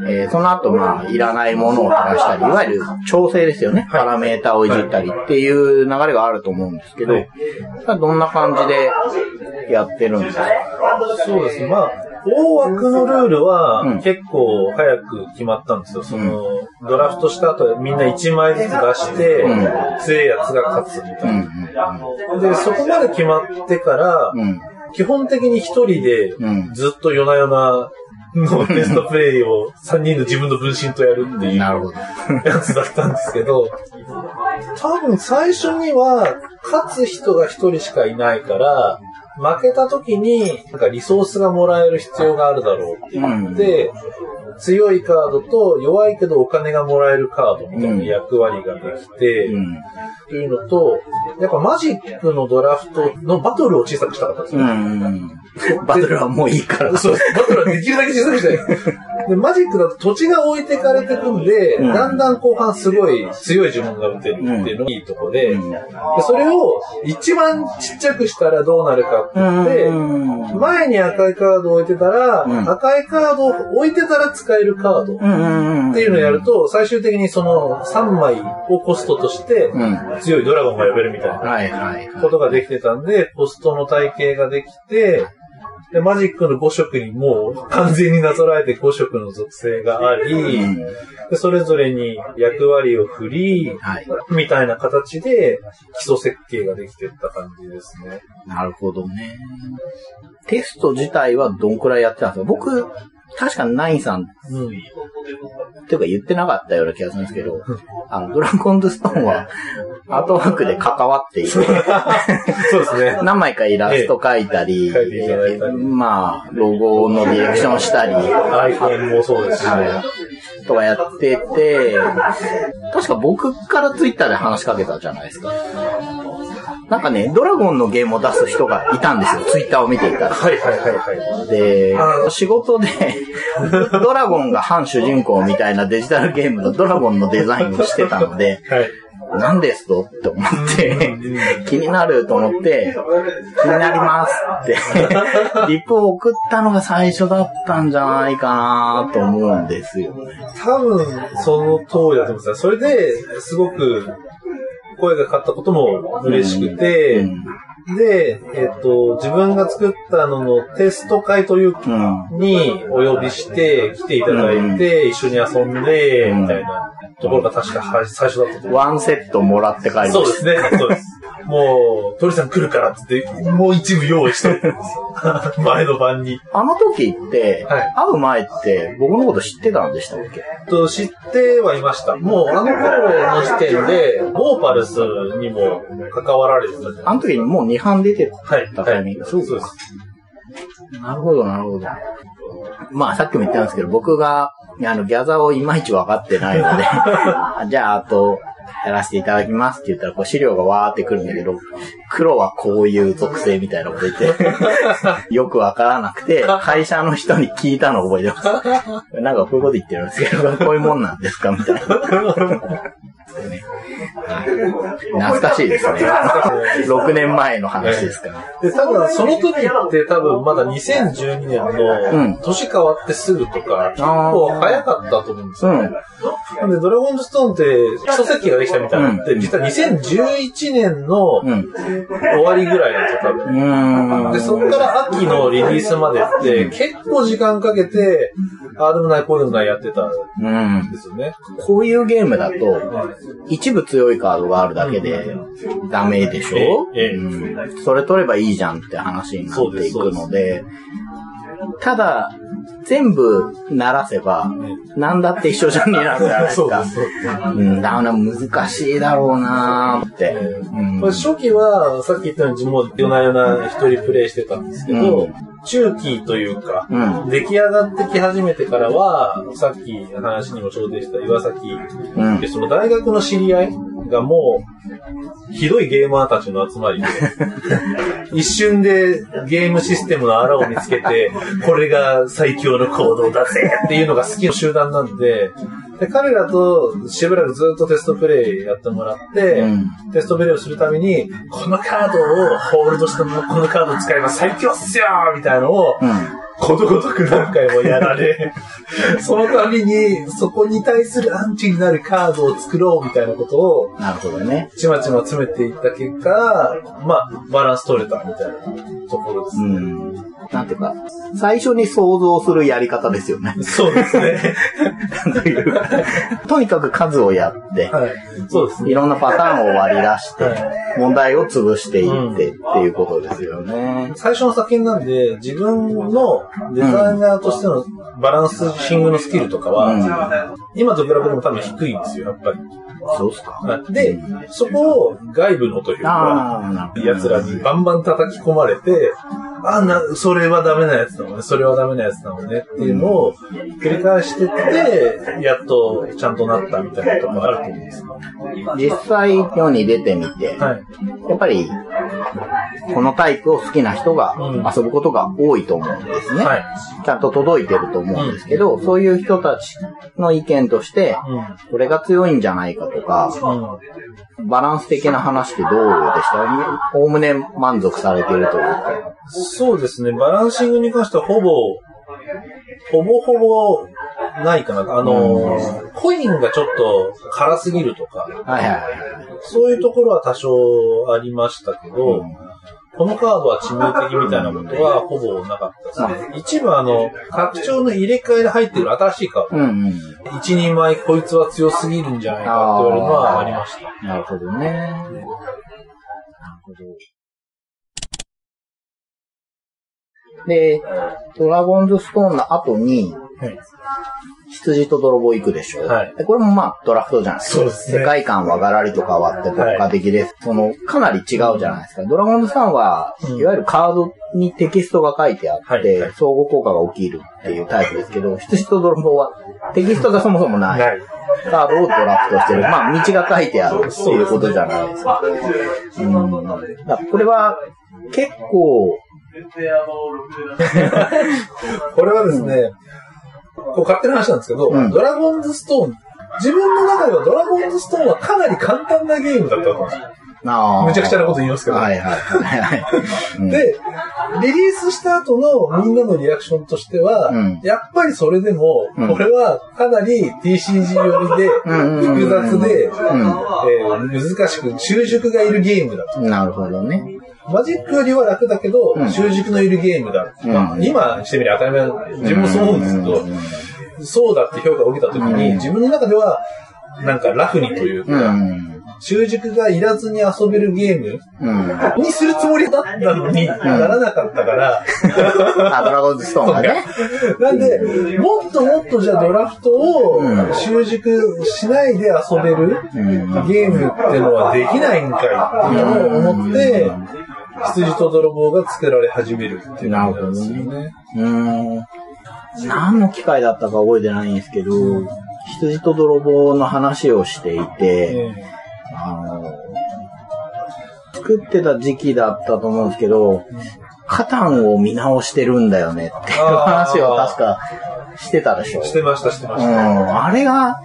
えーその後、まあ、いらないものを減らしたり、いわゆる調整ですよね。パラメータをいじったりっていう流れがあると思うんですけど、はいどんな感じでやってるんですか？そうですね。まあ、大枠のルールはうん結構早く決まったんですよ。その、ドラフトした後みんな1枚ずつ出して、うん強いやつが勝つみたいうん、な。で、そこまで決まってから、基本的に一人でうん。ずっと夜な夜なのテストプレイを3人の自分の分身とやるっていう。やつだったんですけど、多分最初には勝つ人が一人しかいないから、負けた時になんかリソースがもらえる必要があるだろうって言って、強いカードと弱いけどお金がもらえるカードみたいな役割ができて、うん、というのと、やっぱマジックのドラフトのバトルを小さくしたかったんですうよ。ん。<laughs> バトルはもういいから。そうです。バトルはできるだけ小さくしたい。で、マジックだと土地が置いてかれてくんで、うんだんだん後半すごい強い呪文が打てるっていうのがいいとこで、うんでそれを一番ちっちゃくしたらどうなるかって言って、うん前に赤いカードを置いてたら、うん赤いカードを置いてたら使えるカードっうん。ていうのをやると、最終的にその3枚をコストとしてうん。強いドラゴンが呼べるみたいな。ことができてたんで、コストの体系ができて、で、マジックの5色にもう完全になぞらえて5色の属性があり、うんでそれぞれに役割を振り、はい。みたいな形で基礎設計ができてった感じですね。なるほどね。テスト自体はどんくらいやってたんですか？僕、確かナインさんっうん。ていうか言ってなかったような気がするんですけど、あの、ドラゴンズストーンは <laughs> アートワークで関わっていて、そうですね。<laughs> 何枚かイラスト描いたり、まあ、ロゴのディレクションしたり、アイコンもそうですし、はい。とかやってて、確か僕からツイッターで話しかけたじゃないですか。なんかね、ドラゴンのゲームを出す人がいたんですよ。ツイッターを見ていたら。はいはいはいはい。であ、仕事で、ドラゴンが反主人公みたいなデジタルゲームのドラゴンのデザインをしてたので、はい。何ですと？って思って、気になると思って、気になりますって、<laughs> リプを送ったのが最初だったんじゃないかなと思うんですよね。多分、その通りだと思うんですよ。それで、すごく、声がかかったことも嬉しくて、うんで、えっ、と、自分が作ったののテスト会といううん。にお呼びして来ていただいて、一緒に遊んで、みたいなところが確かは最初だったと思う。ワンセットもらって帰りました。そうですね、そうです。もう、鳥さん来るからって言って、もう一部用意しておいたんですよ。<laughs> 前の晩に。あの時って、はい会う前って僕のこと知ってたんでしたっけ？と知ってはいました。もうあの頃の時点で、ボーパルスにも関わられてたあの時にもう2版出てはい。たタイミング。そうです。なるほど、なるほど。まあ、さっきも言ったんですけど、僕が、あの、ギャザーをいまいち分かってないので、<laughs> じゃあ、あと、やらせていただきますって言ったら、こう資料がわーってくるんだけど、黒はこういう属性みたいなこと言って、<laughs> よくわからなくて、会社の人に聞いたのを覚えてます。なんかこういうこと言ってるんですけど、こういうもんなんですか？みたいな。懐かしいですね。6年前の話ですから。で、多分その時って多分まだ2012年うんの年変わってすぐとか、結構早かったと思うんですよね。なんで、ドラゴンズストーンって基礎設計ができたみたいなのって、うん実は2011年のうん。終わりぐらいなんですよ、多分。で、そこから秋のリリースまでって、結構時間かけて、ああでもない、こうでもないやってたん。ですよね。こういうゲームだと、一部強いカードがあるだけでダメでしょ、ええうん、それ取ればいいじゃんって話になっていくので、ただ、全部鳴らせば、なんだって一緒じゃんになるじゃないですか。う。ん、だから難しいだろうなーって。うんまあ初期は、さっき言ったように、もう夜な夜な一人プレイしてたんですけど、うん中期というか、うん。出来上がってき始めてからは、さっき話にもちょうどした岩崎うんで、。その大学の知り合いがもう、ひどいゲーマーたちの集まりで、<laughs> 一瞬でゲームシステムのあらを見つけて、これが最強の行動だぜっていうのが好きな集団なんで、で、彼らとしばらくずっとテストプレイやってもらって、うんテストプレイをするために、このカードをホールドしたこのカードを使えば最強っすよみたいなのを、うん。ことごとく何回もやられ、<laughs> その度に、そこに対するアンチになるカードを作ろうみたいなことを、なるほどね。ちまちま詰めていった結果、まあ、バランス取れたみたいなところですね。うん。なんていうか、最初に想像するやり方ですよね。そうですね。というかとにかく数をやって、はい。そうですね。いろんなパターンを割り出してはい、問題を潰していってっていうことですよね。最初の作品なんで、自分のデザイナーとしてのバランスシングのスキルとかは、うん今と比べても多分低いんですよ、やっぱり。そうっすか？で、そこを外部のというか。奴らにバンバン叩き込まれて、あな、それはダメなやつなのね、それはダメなやつなのねっていうのを繰り返してって、やっとちゃんとなったみたいなとこあると思うんですよ。実際世に出てみて、はい。やっぱり、このタイプを好きな人がうん遊ぶことが多いと思うんですね。はい。ちゃんと届いてると思うんですけど、そういう人たちの意見として、これが強いんじゃないかとか。バランス的な話ってどうでした？おおむね満足されてるというか。そうですね、バランシングに関してはほぼ、ほぼほぼないかな。あのー、コインがちょっと辛すぎるとか、はいはいはい。そういうところは多少ありましたけど、このカードは致命的みたいなことはほぼなかったですね。一部あの、拡張の入れ替えで入ってる新しいカード。うんうん。一人前こいつは強すぎるんじゃないかって言われるのはありました。なるほどね。なるほど。で、ドラゴンズストーンの後に、はい。羊と泥棒行くでしょ。はいでこれもまあドラフトじゃないですか。そうですね世界観はガラリと変わって国家的です。その、かなり違うじゃないですか。ドラゴンズさんは、うんいわゆるカードにテキストが書いてあって、はいはい相互効果が起きるっていうタイプですけど、羊と泥棒はテキストがそもそもない。ない。カードをドラフトしてる。まあ、道が書いてあるっていうことじゃないですか。うん。だこれは、結構、<laughs> これはですね、こう勝手な話なんですけど、うんドラゴンズストーン、自分の中ではドラゴンズストーンはかなり簡単なゲームだったと思うんですよ。むちゃくちゃなこと言いますけど。はいはいはいで、リリースした後のみんなのリアクションとしては、うんやっぱりそれでも、うんこれはかなり TCG 寄りで、複雑で、難しく、習熟がいるゲームだと。なるほどね。マジックよりは楽だけど、うん習熟のいるゲームだ。うんまあ、今してみれば当たり前、自分もそう思うんですけど、うんそうだって評価を受けたときに、うん自分の中では、なんかラフにといううか、ん。習熟がいらずに遊べるゲームうん。にするつもりだったのに、ならなかったから、<laughs> あ、ドラゴンズストーンがね。なんで、もっともっとじゃあドラフトをうん。習熟しないで遊べるうん。ゲームってのはできないんかいっていうのを思って、羊と泥棒が作られ始めるっていう。なるほどね。うーん。何の機会だったか覚えてないんですけど、羊と泥棒の話をしていて、作ってた時期だったと思うんですけど、カタンを見直してるんだよねっていう話を確かしてたでしょ。えしてました、してまうした。ん、あれが、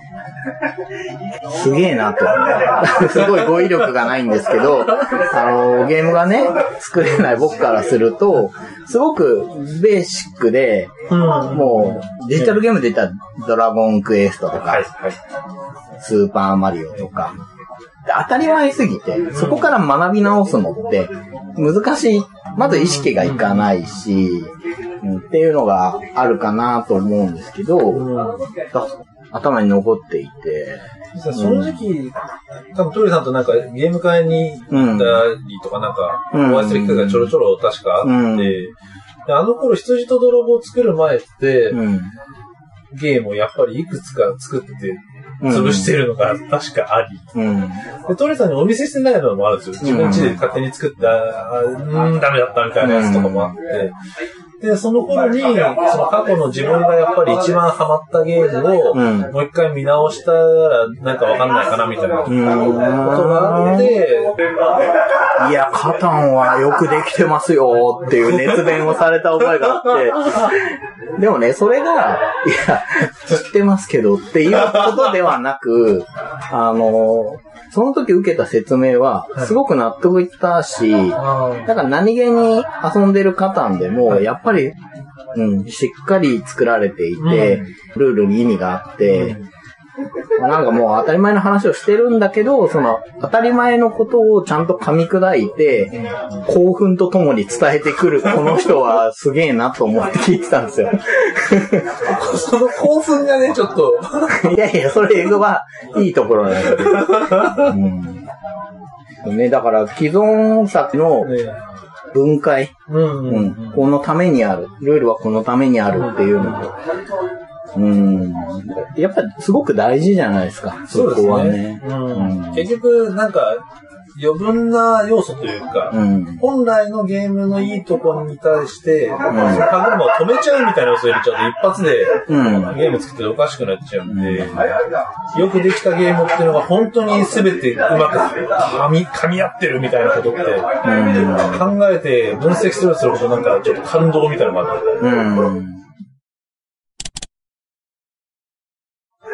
すげえなと。<laughs> すごい語彙力がないんですけど、あの、ゲームがね、作れない僕からすると、すごくベーシックで、うん。もう、デジタルゲームで言ったら、ドラゴンクエストとか、はい、はい。スーパーマリオとか、で当たり前すぎて、そこから学び直すのって、難しい。まず意識がいかないし、うんっていうのがあるかなと思うんですけど、うん。だ頭に残っていて、実はその時期、多分トイレさんとなんかゲーム会に行ったりとかなんか、うんお会いする機会がちょろちょろ確かあって、うんであの頃羊と泥棒を作る前って、うん。ゲームをやっぱりいくつか作ってうん潰してるのが確かあり、うん。でトイレさんにお見せしてないのもあるんですよ。自分家で勝手に作った、あうーん、ダメだったみたいなやつとかもあって、で、その頃に、その過去の自分がやっぱり一番ハマったゲームを、うん。もう一回見直したら、なんかわかんないかなみたいなことがあって、いや、カタンはよくできてますよっていう熱弁をされた覚えがあって、でもね、それが、いや、知ってますけどっていうことではなく、あの、その時受けた説明は、すごく納得いったし、だから何気に遊んでるカタンでも、やっぱり、うん、しっかり作られていて、ルールに意味があって、なんかもう当たり前の話をしてるんだけど、その当たり前のことをちゃんと噛み砕いて、興奮とともに伝えてくるこの人はすげえなと思って聞いてたんですよ。その興奮がね、ちょっと、<laughs> いやいや、それはいいところなんだけど。<laughs> うん。ね、だから既存作のね、分解、うんう、ん、このためにある。ルールはこのためにあるっていうのと。うん。やっぱりすごく大事じゃないですか。そこはねね。。うん結局、なんか、余分な要素というか、うん。本来のゲームのいいところに対して、その歯車を止めちゃうみたいな要素を入れちゃうと一発でうん。ゲーム作ってておかしくなっちゃうんで、よくできたゲームっていうのが本当に全てうまく噛み噛み合ってるみたいなことって、考えて分析するとするほどなんかちょっと感動みたいなのがあって、うん。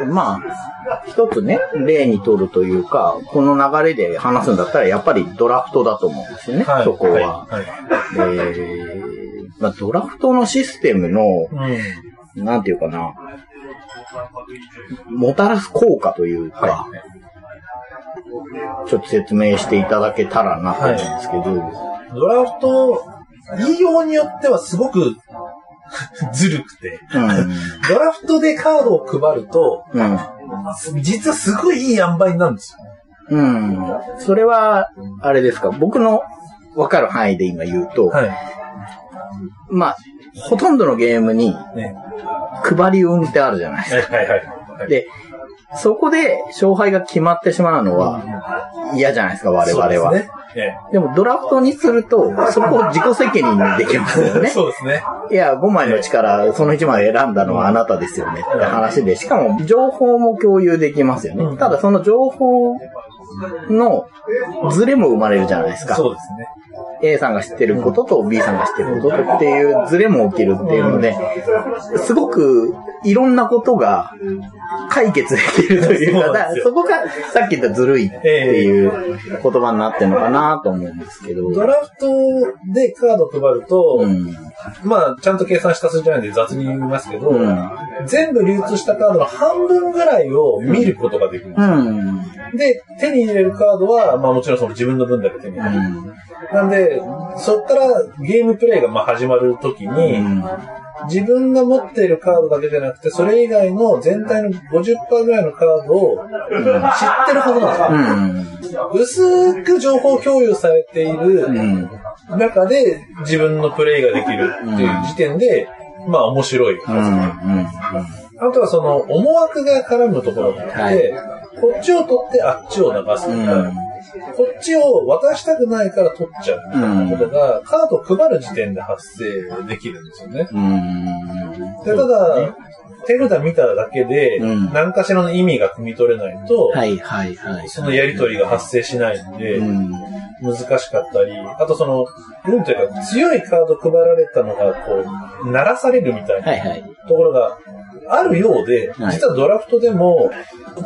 まあ、一つね、例にとるというか、この流れで話すんだったら、やっぱりドラフトだと思うんですよね、そこは。はい。はいえーまあ、ドラフトのシステムの、うん。なんていうかな、もたらす効果というか、はちょっと説明していただけたらなと思うんですけど、ドラフト、言いようによってはすごく <laughs> ずるくて、うん。ドラフトでカードを配ると、うん。実はすごいいい塩梅になるんですよ。うん。それは、あれですか、僕のわかる範囲で今言うと、はい。まあ、ほとんどのゲームにね。配り運ってあるじゃないですはいはいはい。か。で、そこで勝敗が決まってしまうのは嫌じゃないですか、我々は。そうですね。えでもドラフトにすると、そこを自己責任にできますよえね。<laughs> そうですね。いや、5枚の力、その1枚選んだのはあなたですよねって話で、しかも情報も共有できますよね。うんただその情報のズレも生まれるじゃないですか。そうですね。A さんが知ってることと B さんが知ってることとっていうズレも起きるっていうので、すごくいろんなことが解決できるというか、だそこがさっき言ったずるいっていう言葉になってるのかなと思うんですけど。ドラフトでカードを配ると、うん。まあ、ちゃんと計算した数字じゃないんで雑に言いますけど、うん。全部流通したカードの半分ぐらいを見ることができる。うん。で、手に入れるカードは、まあもちろんその自分の分だけ手に入れる。なんで、そっからゲームプレイがまあ始まるときに、自分が持っているカードだけじゃなくて、それ以外の全体の50%ぐらいのカードを知ってるはずなんですよ。うん。薄く情報共有されているうん。中で自分のプレイができるっていう時点で、まあ面白いはず。うん。あとはその思惑が絡むところがあって、はいこっちを取ってあっちを流すとか、うん。こっちを渡したくないから取っちゃうみたいなことが、カードを配る時点で発生できるんですよね。でただ、手札見ただけで、何かしらの意味が汲み取れないと、はいはいはい。そのやりとりが発生しないんで、難しかったり、あとその、うんというか、強いカード配られたのが、こう、鳴らされるみたいなところがあるようで、実はドラフトでも、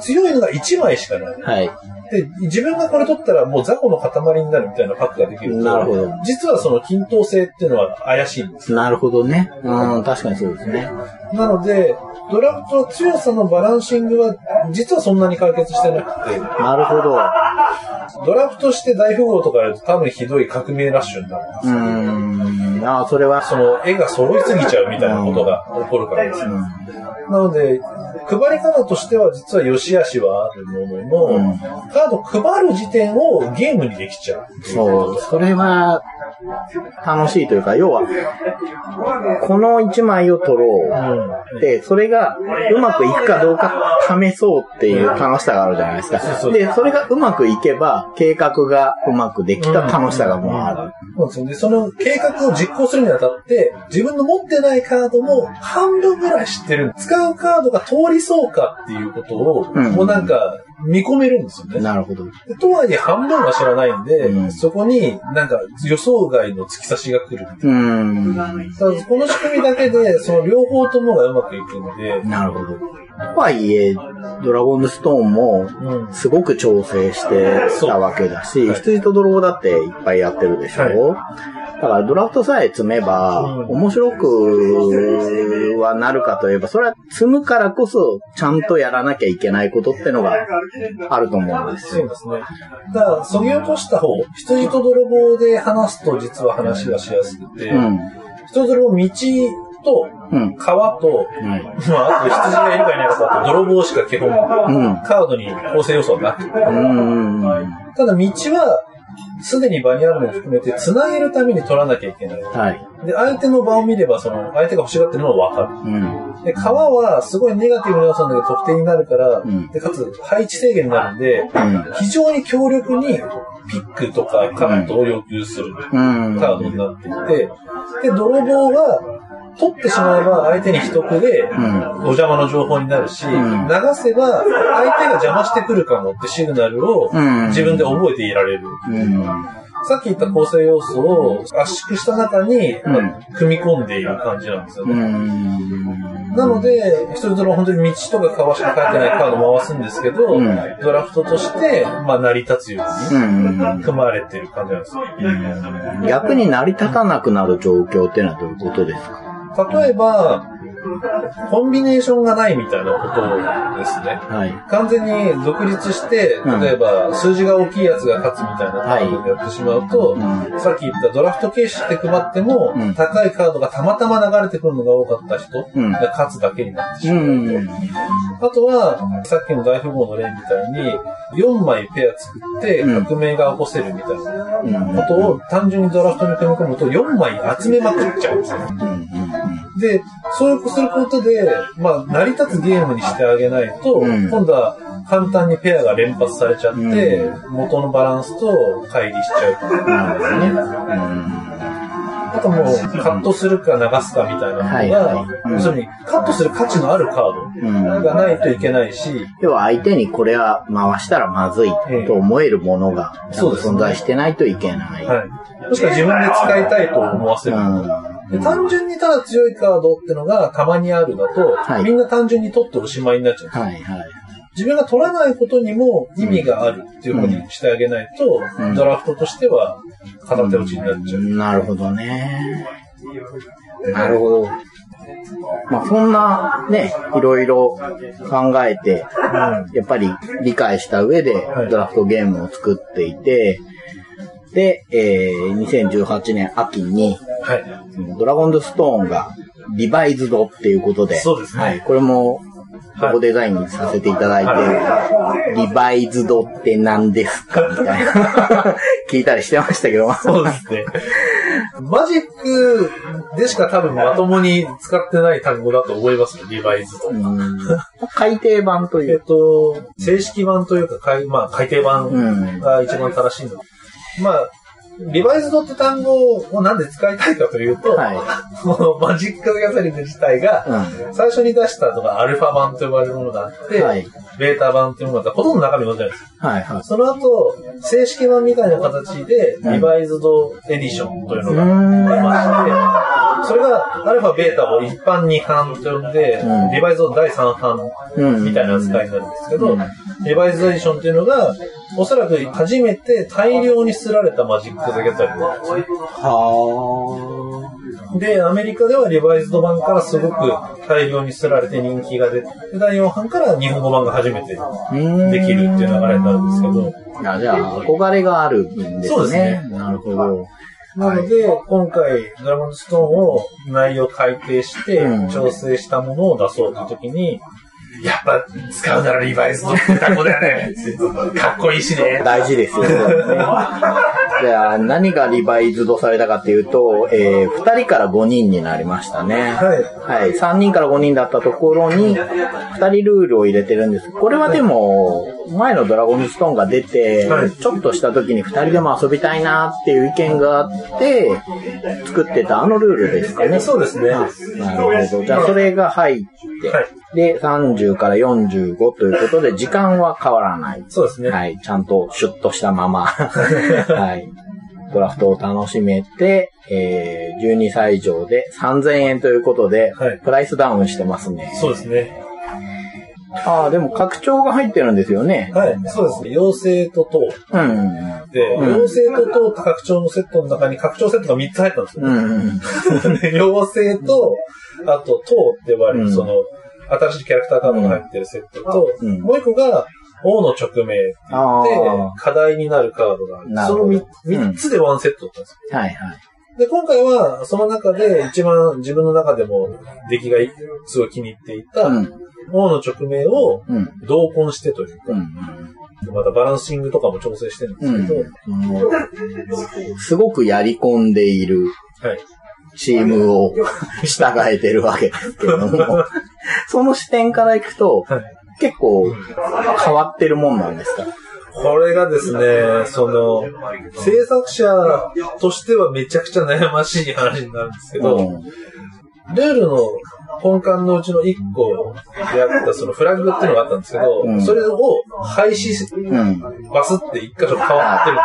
強いのが1枚しかない。はい。で、自分がこれ取ったらもう雑魚の塊になるみたいなパックができると。なるほど。実はその均等性っていうのは怪しいんです。なるほどね。うん、確かにそうですね。なので、ドラフト強さのバランシングは、実はそんなに解決してなくて。なるほど。ドラフトして大富豪とかやると多分ひどい革命ラッシュになるんですよ。うん。ああ、それは。その絵が揃いすぎちゃうみたいなことが起こるからですね。なので、配り方としては実は良し悪しはあるものの、うん、カード配る時点をゲームにできちゃうそう、それは楽しいというか、要は、この1枚を取ろう。うん、で、それがうまくいくかどうか試そうっていう楽しさがあるじゃないですか。で、それがうまくいけば、計画がうまくできた楽しさがもうある。そうですね。その計画を実行するにあたって、自分の持ってないカードも半分ぐらい知ってる。使うカードが通りそうかっていうことを、もうなんか、見込めるんですよね。なるほど。とはいえ半分は知らないんで、うん、そこになんか予想外の突き差しが来るみたいな。うん。この仕組みだけで、その両方ともがうまくいくので。なるほど。とはいえ、ドラゴンズストーンも、すごく調整してたわけだし、羊と泥棒だっていっぱいやってるでしょ、はいだからドラフトさえ積めば、面白くはなるかといえば、それは積むからこそ、ちゃんとやらなきゃいけないことってのがあると思うんです。よ。そうですね。だから、そぎ落とした方、羊と泥棒で話すと実は話がしやすくて、うん、羊と泥棒、道と、川と、うん、まあ、あと羊がいるかいないかと、泥棒しか基本、うん、カードに構成要素はなくて。ただ道は、すでに場にあるのを含めて、繋げるために取らなきゃいけない。はい。で、相手の場を見れば、その、相手が欲しがってるのはわかる。うん。で、川は、すごいネガティブな要素なんだけど、得点になるから、うん、で、かつ、配置制限になるんで、うん、非常に強力に、ピックとかカットを要求するカードになっていて、で、泥棒は、取ってしまえば相手に秘匿で、お邪魔の情報になるし、流せば相手が邪魔してくるかもってシグナルを自分で覚えていられる。さっき言った構成要素を圧縮した中に、組み込んでいる感じなんですよね。なので、一人と本当に道とか川しか書いてないカード回すんですけど、ドラフトとして、まあ成り立つように組まれてる感じなんですよ。逆に成り立たなくなる状況っていうのはどういうことですか？例えば、コンビネーションがないみたいなことですね。はい。完全に独立して、例えば、数字が大きいやつが勝つみたいなカードでやってしまうと、はい、さっき言ったドラフト形式で配っても、うん、高いカードがたまたま流れてくるのが多かった人が勝つだけになってしまうと。うん、あとは、さっきの大富豪の例みたいに、4枚ペア作って革命が起こせるみたいなことを単純にドラフトに組み込むと4枚集めまくっちゃうんですよ。ね。で、そういうすることで、まあ、成り立つゲームにしてあげないと、うん、今度は簡単にペアが連発されちゃって、うん、元のバランスと乖離しちゃうからですね。うんあともう、カットするか流すかみたいなのが、はいはい要するに、カットする価値のあるカードがないといけないし。要は相手にこれは回したらまずいと思えるものが、存在してないといけない。はい。もしくは自分で使いたいと思わせる。で単純にただ強いカードってのがたまにあるだと、はい、みんな単純に取っておしまいになっちゃう。はいはい、自分が取らないことにも意味があるっていうふうにしてあげないと、うん、ドラフトとしては片手落ちになっちゃう。うん、なるほどね。なるほど。まあ、そんなね、いろいろ考えて、やっぱり理解した上でドラフトゲームを作っていて、で、えー、2018年秋に、はい、ドラゴンズストーンがリバイズドっていうことで、そうですね。はい、これも、ロゴデザインさせていただいて、はい、リバイズドって何ですか？みたいな <laughs> 聞いたりしてましたけど。そうですね。マジックでしか多分まともに使ってない単語だと思いますよ、リバイズと。うん改訂版とい <laughs> えっう。と、正式版というか、改まあ、改訂版が一番正しいの。まあ、リバイズドって単語をなんで使いたいかというと、はい。このマジック・ギャザリング自体が、う最初に出したのがアルファ版と呼ばれるものがあって、はいベータ版というものがほとんど中身同じなんです。ん。はいはい。その後、正式版みたいな形で、うんリバイズドエディションというのうが出。まして、それがアルファ、ベータを一般二版と呼んで、うんリバイズド第三版うん。みたいな扱いになるんですけど、うんリバイズドエディションっていうのが、おそらく初めて大量に刷られたマジック・ザ・ギャザリングなんですねはで、アメリカではリバイズド版からすごく大量に刷られて人気が出て、で第4版から日本語版が初めてできるっていう流れになるんですけど、あじゃあ、憧れがあるんですね。そうですね。なるほど。なので、今回、ドラゴンズストーンを内容改定してうん、調整したものを出そうという時に、やっぱ使うならリバイズドって単語だよね。かっこいいしね。大事ですよね。じゃあ、何がリバイズドされたかっていうと、えー、2人から5人になりましたね。はい。はい。3人から5人だったところに、2人ルールを入れてるんです。これはでも、前のドラゴンズストーンが出てはい、ちょっとした時に2人でも遊びたいなっていう意見があって、作ってたあのルールですかね。そうですね。あなるほど。じゃあ、それが入って、はいで、30から45ということで、時間は変わらない。そうですね。はい。ちゃんとシュッとしたまま、<laughs> はい。ドラフトを楽しめて、えー、12歳以上で3000円ということで、はいプライスダウンしてますね。そうですね。ああ、でも拡張が入ってるんですよね。はい。そうですね。妖精と塔うん。で、うん妖精と塔と拡張のセットの中に拡張セットが3つ入ったんですよ。うん。<laughs> で妖精と、あと、塔って呼ばれる、うんその、新しいキャラクターカードが入ってるセットと、うんもう一個が、王の直命でああ。、課題になるカードがある。そのなるほど 3, うんつでワンセットだったんですよ。はいはい。で、今回は、その中で一番自分の中でも出来がすごい気に入っていた、うん。王の直命をうん。同梱してというか、うん。またバランシングとかも調整してるんですけど、うん。すごくやり込んでいるはい。チームを従えてるわけですけども、<laughs> その視点からいくと、はい結構変わってるもんなんですか？これがですね、その、制作者としてはめちゃくちゃ悩ましい話になるんですけど、うん。ルールの根幹のうちの1個であったそのフラグっていうのがあったんですけど、うんそれを廃止し、うん。バスって一箇所変わってるんで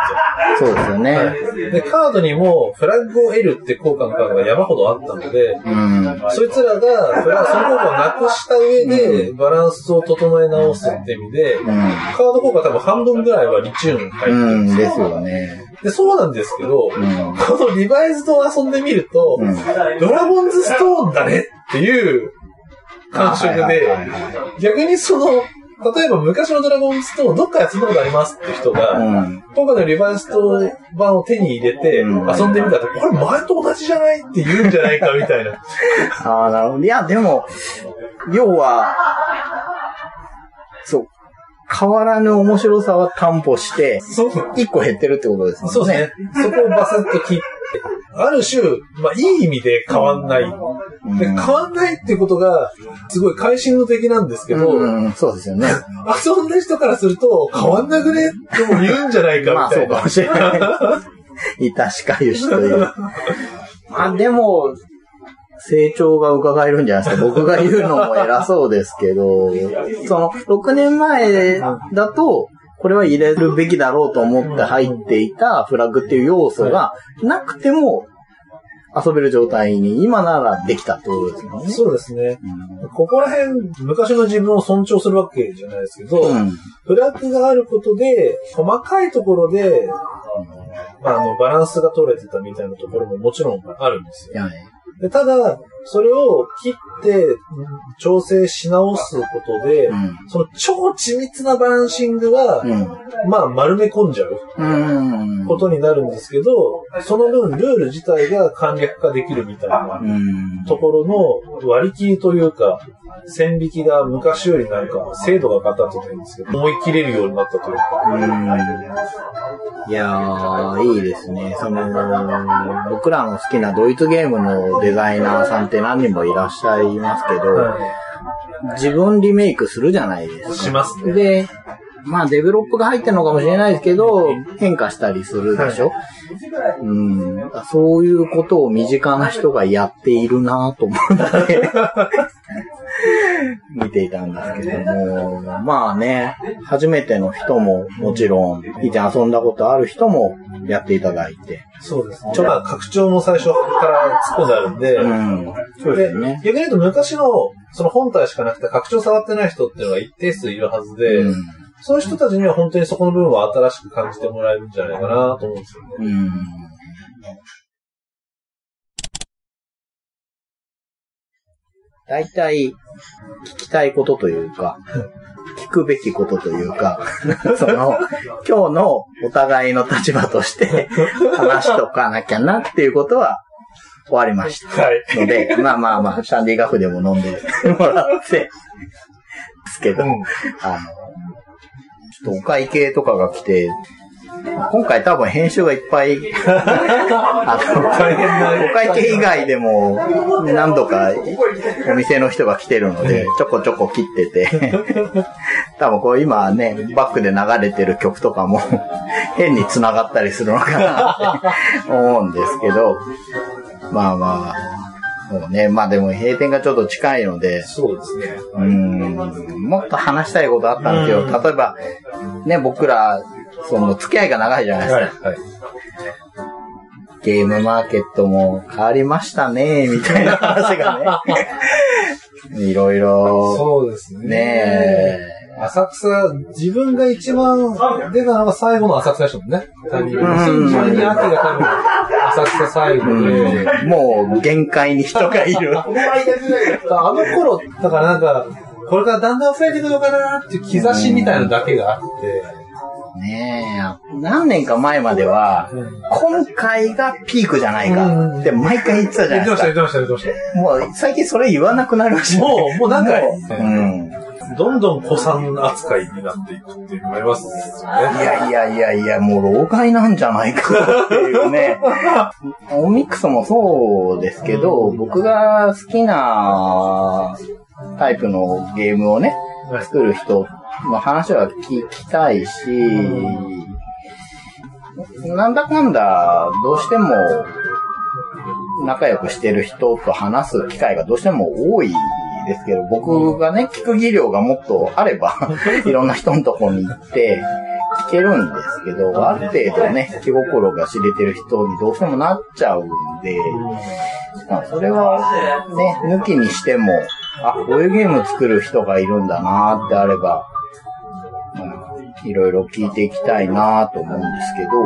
すよ。そうですよね。はいで、カードにもフラグを得るって効果のカードが山ほどあったので、うん。そいつらが、フラその効果をなくした上で、バランスを整え直すって意味で、うん。カード効果多分半分ぐらいはリチウム入ってるうんんですよ。ですよね。で、そうなんですけど、うん。このリバイズと遊んでみると、うんドラゴンズストーンだねっていう感触で逆にその、例えば昔のドラゴンズストーンどっか遊んだことありますって人が、うん。今回のリバイスト版を手に入れてうん遊んでみたら、これ前と同じじゃないって言うんじゃないかみたいな。<laughs> ああ、なるほど。いや、でも、要は、そう、変わらぬ面白さは担保して、そう一個減ってるってことですね。そうですね。そこをバスッと切って、ある種、まあいい意味で変わんない。うん。で変わんないっていうことが、すごい会心の的なんですけど、うん、そうですよね。<laughs> 遊んだ人からすると、変わんなくねっても言うんじゃないかまあ、みたいうな。そかもしれない。いたしかゆしという。あ、でも、成長が伺えるんじゃないですか。僕が言うのも偉そうですけど、その、6年前だと、これは入れるべきだろうと思って入っていたフラグっていう要素がなくても遊べる状態に今ならできたってことですよね。そうですね。うここら辺、昔の自分を尊重するわけじゃないですけど、ん。フラッグがあることで、細かいところで、まあ、あの、バランスが取れてたみたいなところももちろんあるんですよ。はい。でただ、それを切っって調整し直すことで、うん。その超緻密なバランシングは、うん。まあ丸め込んじゃううん。ことになるんですけど、その分ルール自体が簡略化できるみたいなうん。ところの割り切りというか、線引きが昔よりなんか精度が上がったと言うんですけど、思い切れるようになったというか。うん。いやー、いいですね。その、僕らの好きなドイツゲームのデザイナーさんって何人もいらっしゃいますけど、は自分リメイクするじゃないですか。しますねで、まあデベロップが入ってるのかもしれないですけど、変化したりするでしょ、うん。そういうことを身近な人がやっているなと思って、<laughs> 見ていたんですけども、まあね、初めての人ももちろん、以前遊んだことある人もやっていただいて。い。そうですね。ちょっと拡張も最初から突っ込んであるんで、うん。そうですね。逆に言うと昔のその本体しかなくて拡張触ってない人っていうのが一定数いるはずで、うん。そういう人たちには本当にそこの部分は新しく感じてもらえるんじゃないかなと思うんですよね。うん。大体、聞きたいことというか、<laughs> 聞くべきことというか、<laughs> その、今日のお互いの立場として <laughs> 話しとかなきゃなっていうことは終わりました。はい。ので、まあまあまあ、シャンディガフでも飲んでもらって、ですけど、うんあの、ちょっとお会計とかが来て、今回多分編集がいっぱい、あの、お会計以外でも何度かお店の人が来てるので、ちょこちょこ切ってて、<laughs> 多分これ今ね、バックで流れてる曲とかも <laughs> 変に繋がったりするのかなって思うんですけど、まあまあ、もうね、まあでも閉店がちょっと近いので、そうですね。うーんもっと話したいことあったんですよ。うん例えば、ね、僕ら、その付き合いが長いじゃないですか。はい。はい。ゲームマーケットも変わりましたね、みたいな話がね。<laughs> いろいろ、そうですね。ね浅草、自分が一番出たのが最後の浅草でしたもんね。タイミングうん2012秋が多分浅草最後で、うんもう限界に人がいる。あの頃、だからなんか、これからだんだん増えていくのかなっていう兆しみたいなのだけがあって、ねえ、何年か前までは、今回がピークじゃないかって毎回言ってたじゃ言ってました、ないですか。言ってました、言ってもう最近それ言わなくなりまし。もうもうなんかうん。どんどん古参扱いになっていくっていうのがありますよね。いやいやいやいや、もう老害なんじゃないかっていうね。オミックスもそうですけど、僕が好きなタイプのゲームをね、はい作る人の話は聞きたいし、なんだかんだ、どうしても、仲良くしてる人と話す機会がどうしても多いですけど、僕がね、聞く技量がもっとあれば、<laughs> いろんな人のとこに行って、聞けるんですけど、ある程度ね、気心が知れてる人にどうしてもなっちゃうんで、まあそれはね、抜きにしても、あ、こういうゲーム作る人がいるんだなってあれば、うんいろいろ聞いていきたいなと思うんですけど。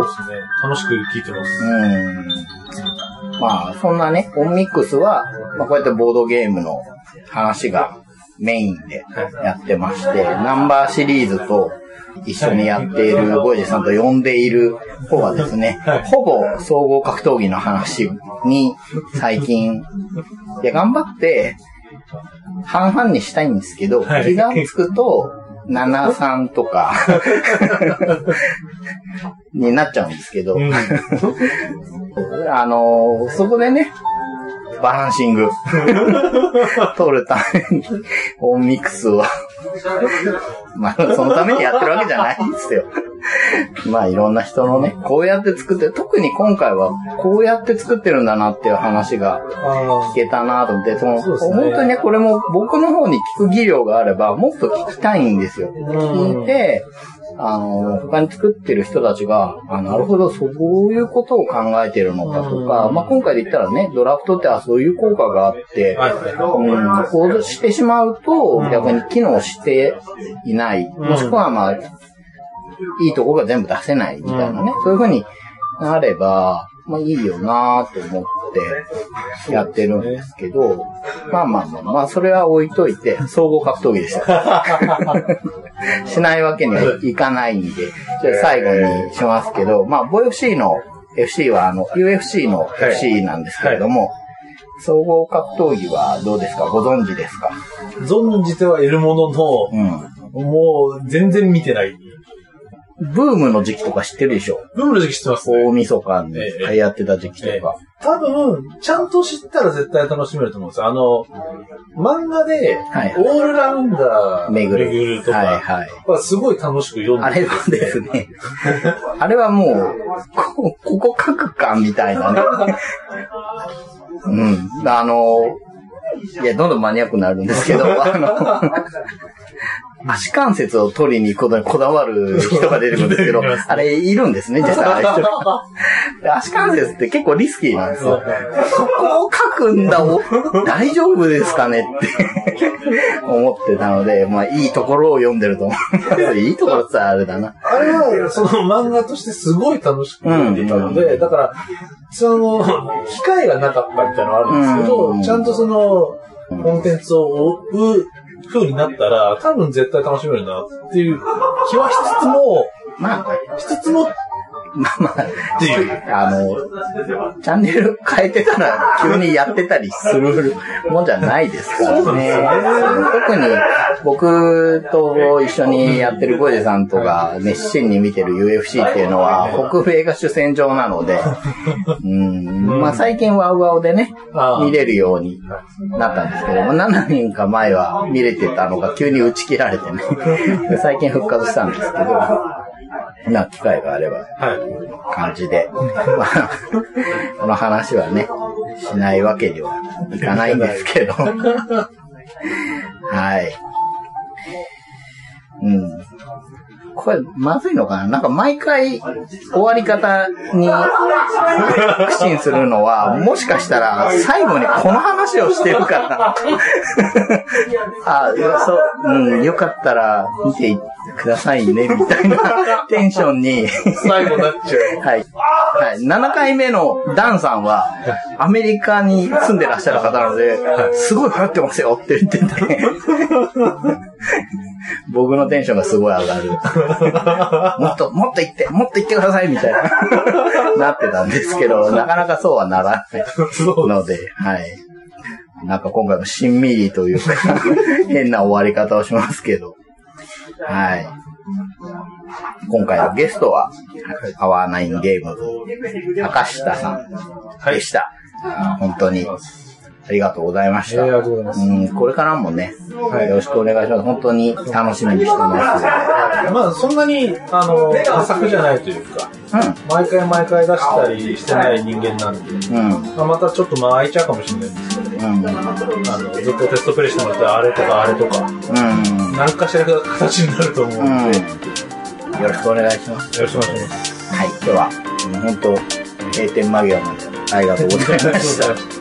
楽しく聞いてます。うん。まあ、そんなね、オンミックスは、まあ、こうやってボードゲームの話がメインでやってまして、ナンバーシリーズと一緒にやっているゴイジさんと呼んでいる方はですねはい、ほぼ総合格闘技の話に最近、<laughs> いや、頑張って半々にしたいんですけど、はい。気がつくと、7-3とか <laughs> になっちゃうんですけど、うん。<laughs> あのそこでね、バランシング、<laughs> 取るために、オンミックスを、<laughs> まあ、そのためにやってるわけじゃないんですよ。まあ、いろんな人のね、こうやって作って、特に今回は、こうやって作ってるんだなっていう話があ聞けたなと。思って、その、そね。本当にね、これも僕の方に聞く技量があれば、もっと聞きたいんですよ。聞いて、あの、他に作ってる人たちが、あ、なるほど、そういうことを考えてるのかとか、うんまあ、今回で言ったらね、ドラフトってあそういう効果があって、はい。うん、こうしてしまうと、逆に機能していない。もしくはまあ、いいとこが全部出せないみたいなね。そういうふうになれば、まあいいよなと思ってやってるんですけど、まあまあまあ、まあそれは置いといて、<laughs> 総合格闘技でした。<laughs> しないわけにはいかないんで、じゃあ最後にしますけど、まあ、ボ FC の FC はあの、UFC の FC なんですけれども、総合格闘技はどうですか？ご存知ですか？存じてはいるものの、うん。もう全然見てない。ブームの時期とか知ってるでしょ？ブームの時期知ってますね。大晦日にええ流行ってた時期とか。多分、ちゃんと知ったら絶対楽しめると思うんですよ。あの、漫画で、はいオールラウンダー巡る。とか、はいはい。はすごい楽しく読んであれはですね、<laughs> あれはもう、こここ書くかみたいなね。<laughs> うん。あの、いや、どんどんマニアックになるんですけど、あの、足関節を取りに行くことにこだわる人が出てくるんですけど <laughs> あれいるんですね、<laughs> 実際足関節って結構リスキーなんですよ。そこを書くんだ、お。大丈夫ですかねって思ってたので、<laughs> まあいいところを読んでると思う。いいところってあれだな。あれは、その漫画としてすごい楽しく読んでたので、だから、その、機会がなかったみたいなのはあるんですけど、うん。ちゃんとその、コンテンツを追う風になったら、多分絶対楽しめるなっていう気はしつつも、まあ、しつつもっまあまあ。<laughs> あの、チャンネル変えてたら急にやってたりするもんじゃないですからね。特に僕と一緒にやってるゴエジさんとか熱心に見てる UFC っていうのは北米が主戦場なので、うん、まあ最近ワウワウでね、見れるようになったんですけども、何年か前は見れてたのが急に打ち切られてね、で最近復活したんですけど、な機会があればはい。感じで、まあ、この話はね、しないわけにはいかないんですけど。<laughs> はい。うん。これ、まずいのかな？なんか毎回終わり方に苦心するのは、もしかしたら最後にこの話をしてるから。<laughs> あ、そう、うん、よかったら見てくださいね、みたいな <laughs> テンションに最後になっちゃう。はい。はい。7回目のダンさんは、アメリカに住んでらっしゃる方なので、すごい流行ってますよって言ってて、<laughs> <laughs> 僕のテンションがすごい上がる。<laughs> もっと、もっと言って、もっと言ってくださいみたいな、<laughs> なってたんですけど、なかなかそうはならないそう。ので、はい。なんか今回もしんみりというか、変な終わり方をしますけど、はい。今回のゲストは、アワーナインゲームズ、高下さんでした。あ本当にありがとうございました。えーありがとうございますうん、これからもね、はいよろしくお願いします。本当に楽しみにしてますまあ、そんなに、あの、浅くじゃないというか、ので。毎回毎回出したりしてない人間なんで、うん。まあ、またちょっと間空いちゃうかもしれないんですけど、うん。うん。あの、ずっとテストプレイしてもらったら、あれとかあれとか、うん。何かしらが形になると思ううん。ので、よろしくお願いします。よろしくお願いします。はい、今日は、本当、閉店間際までありがとうございました。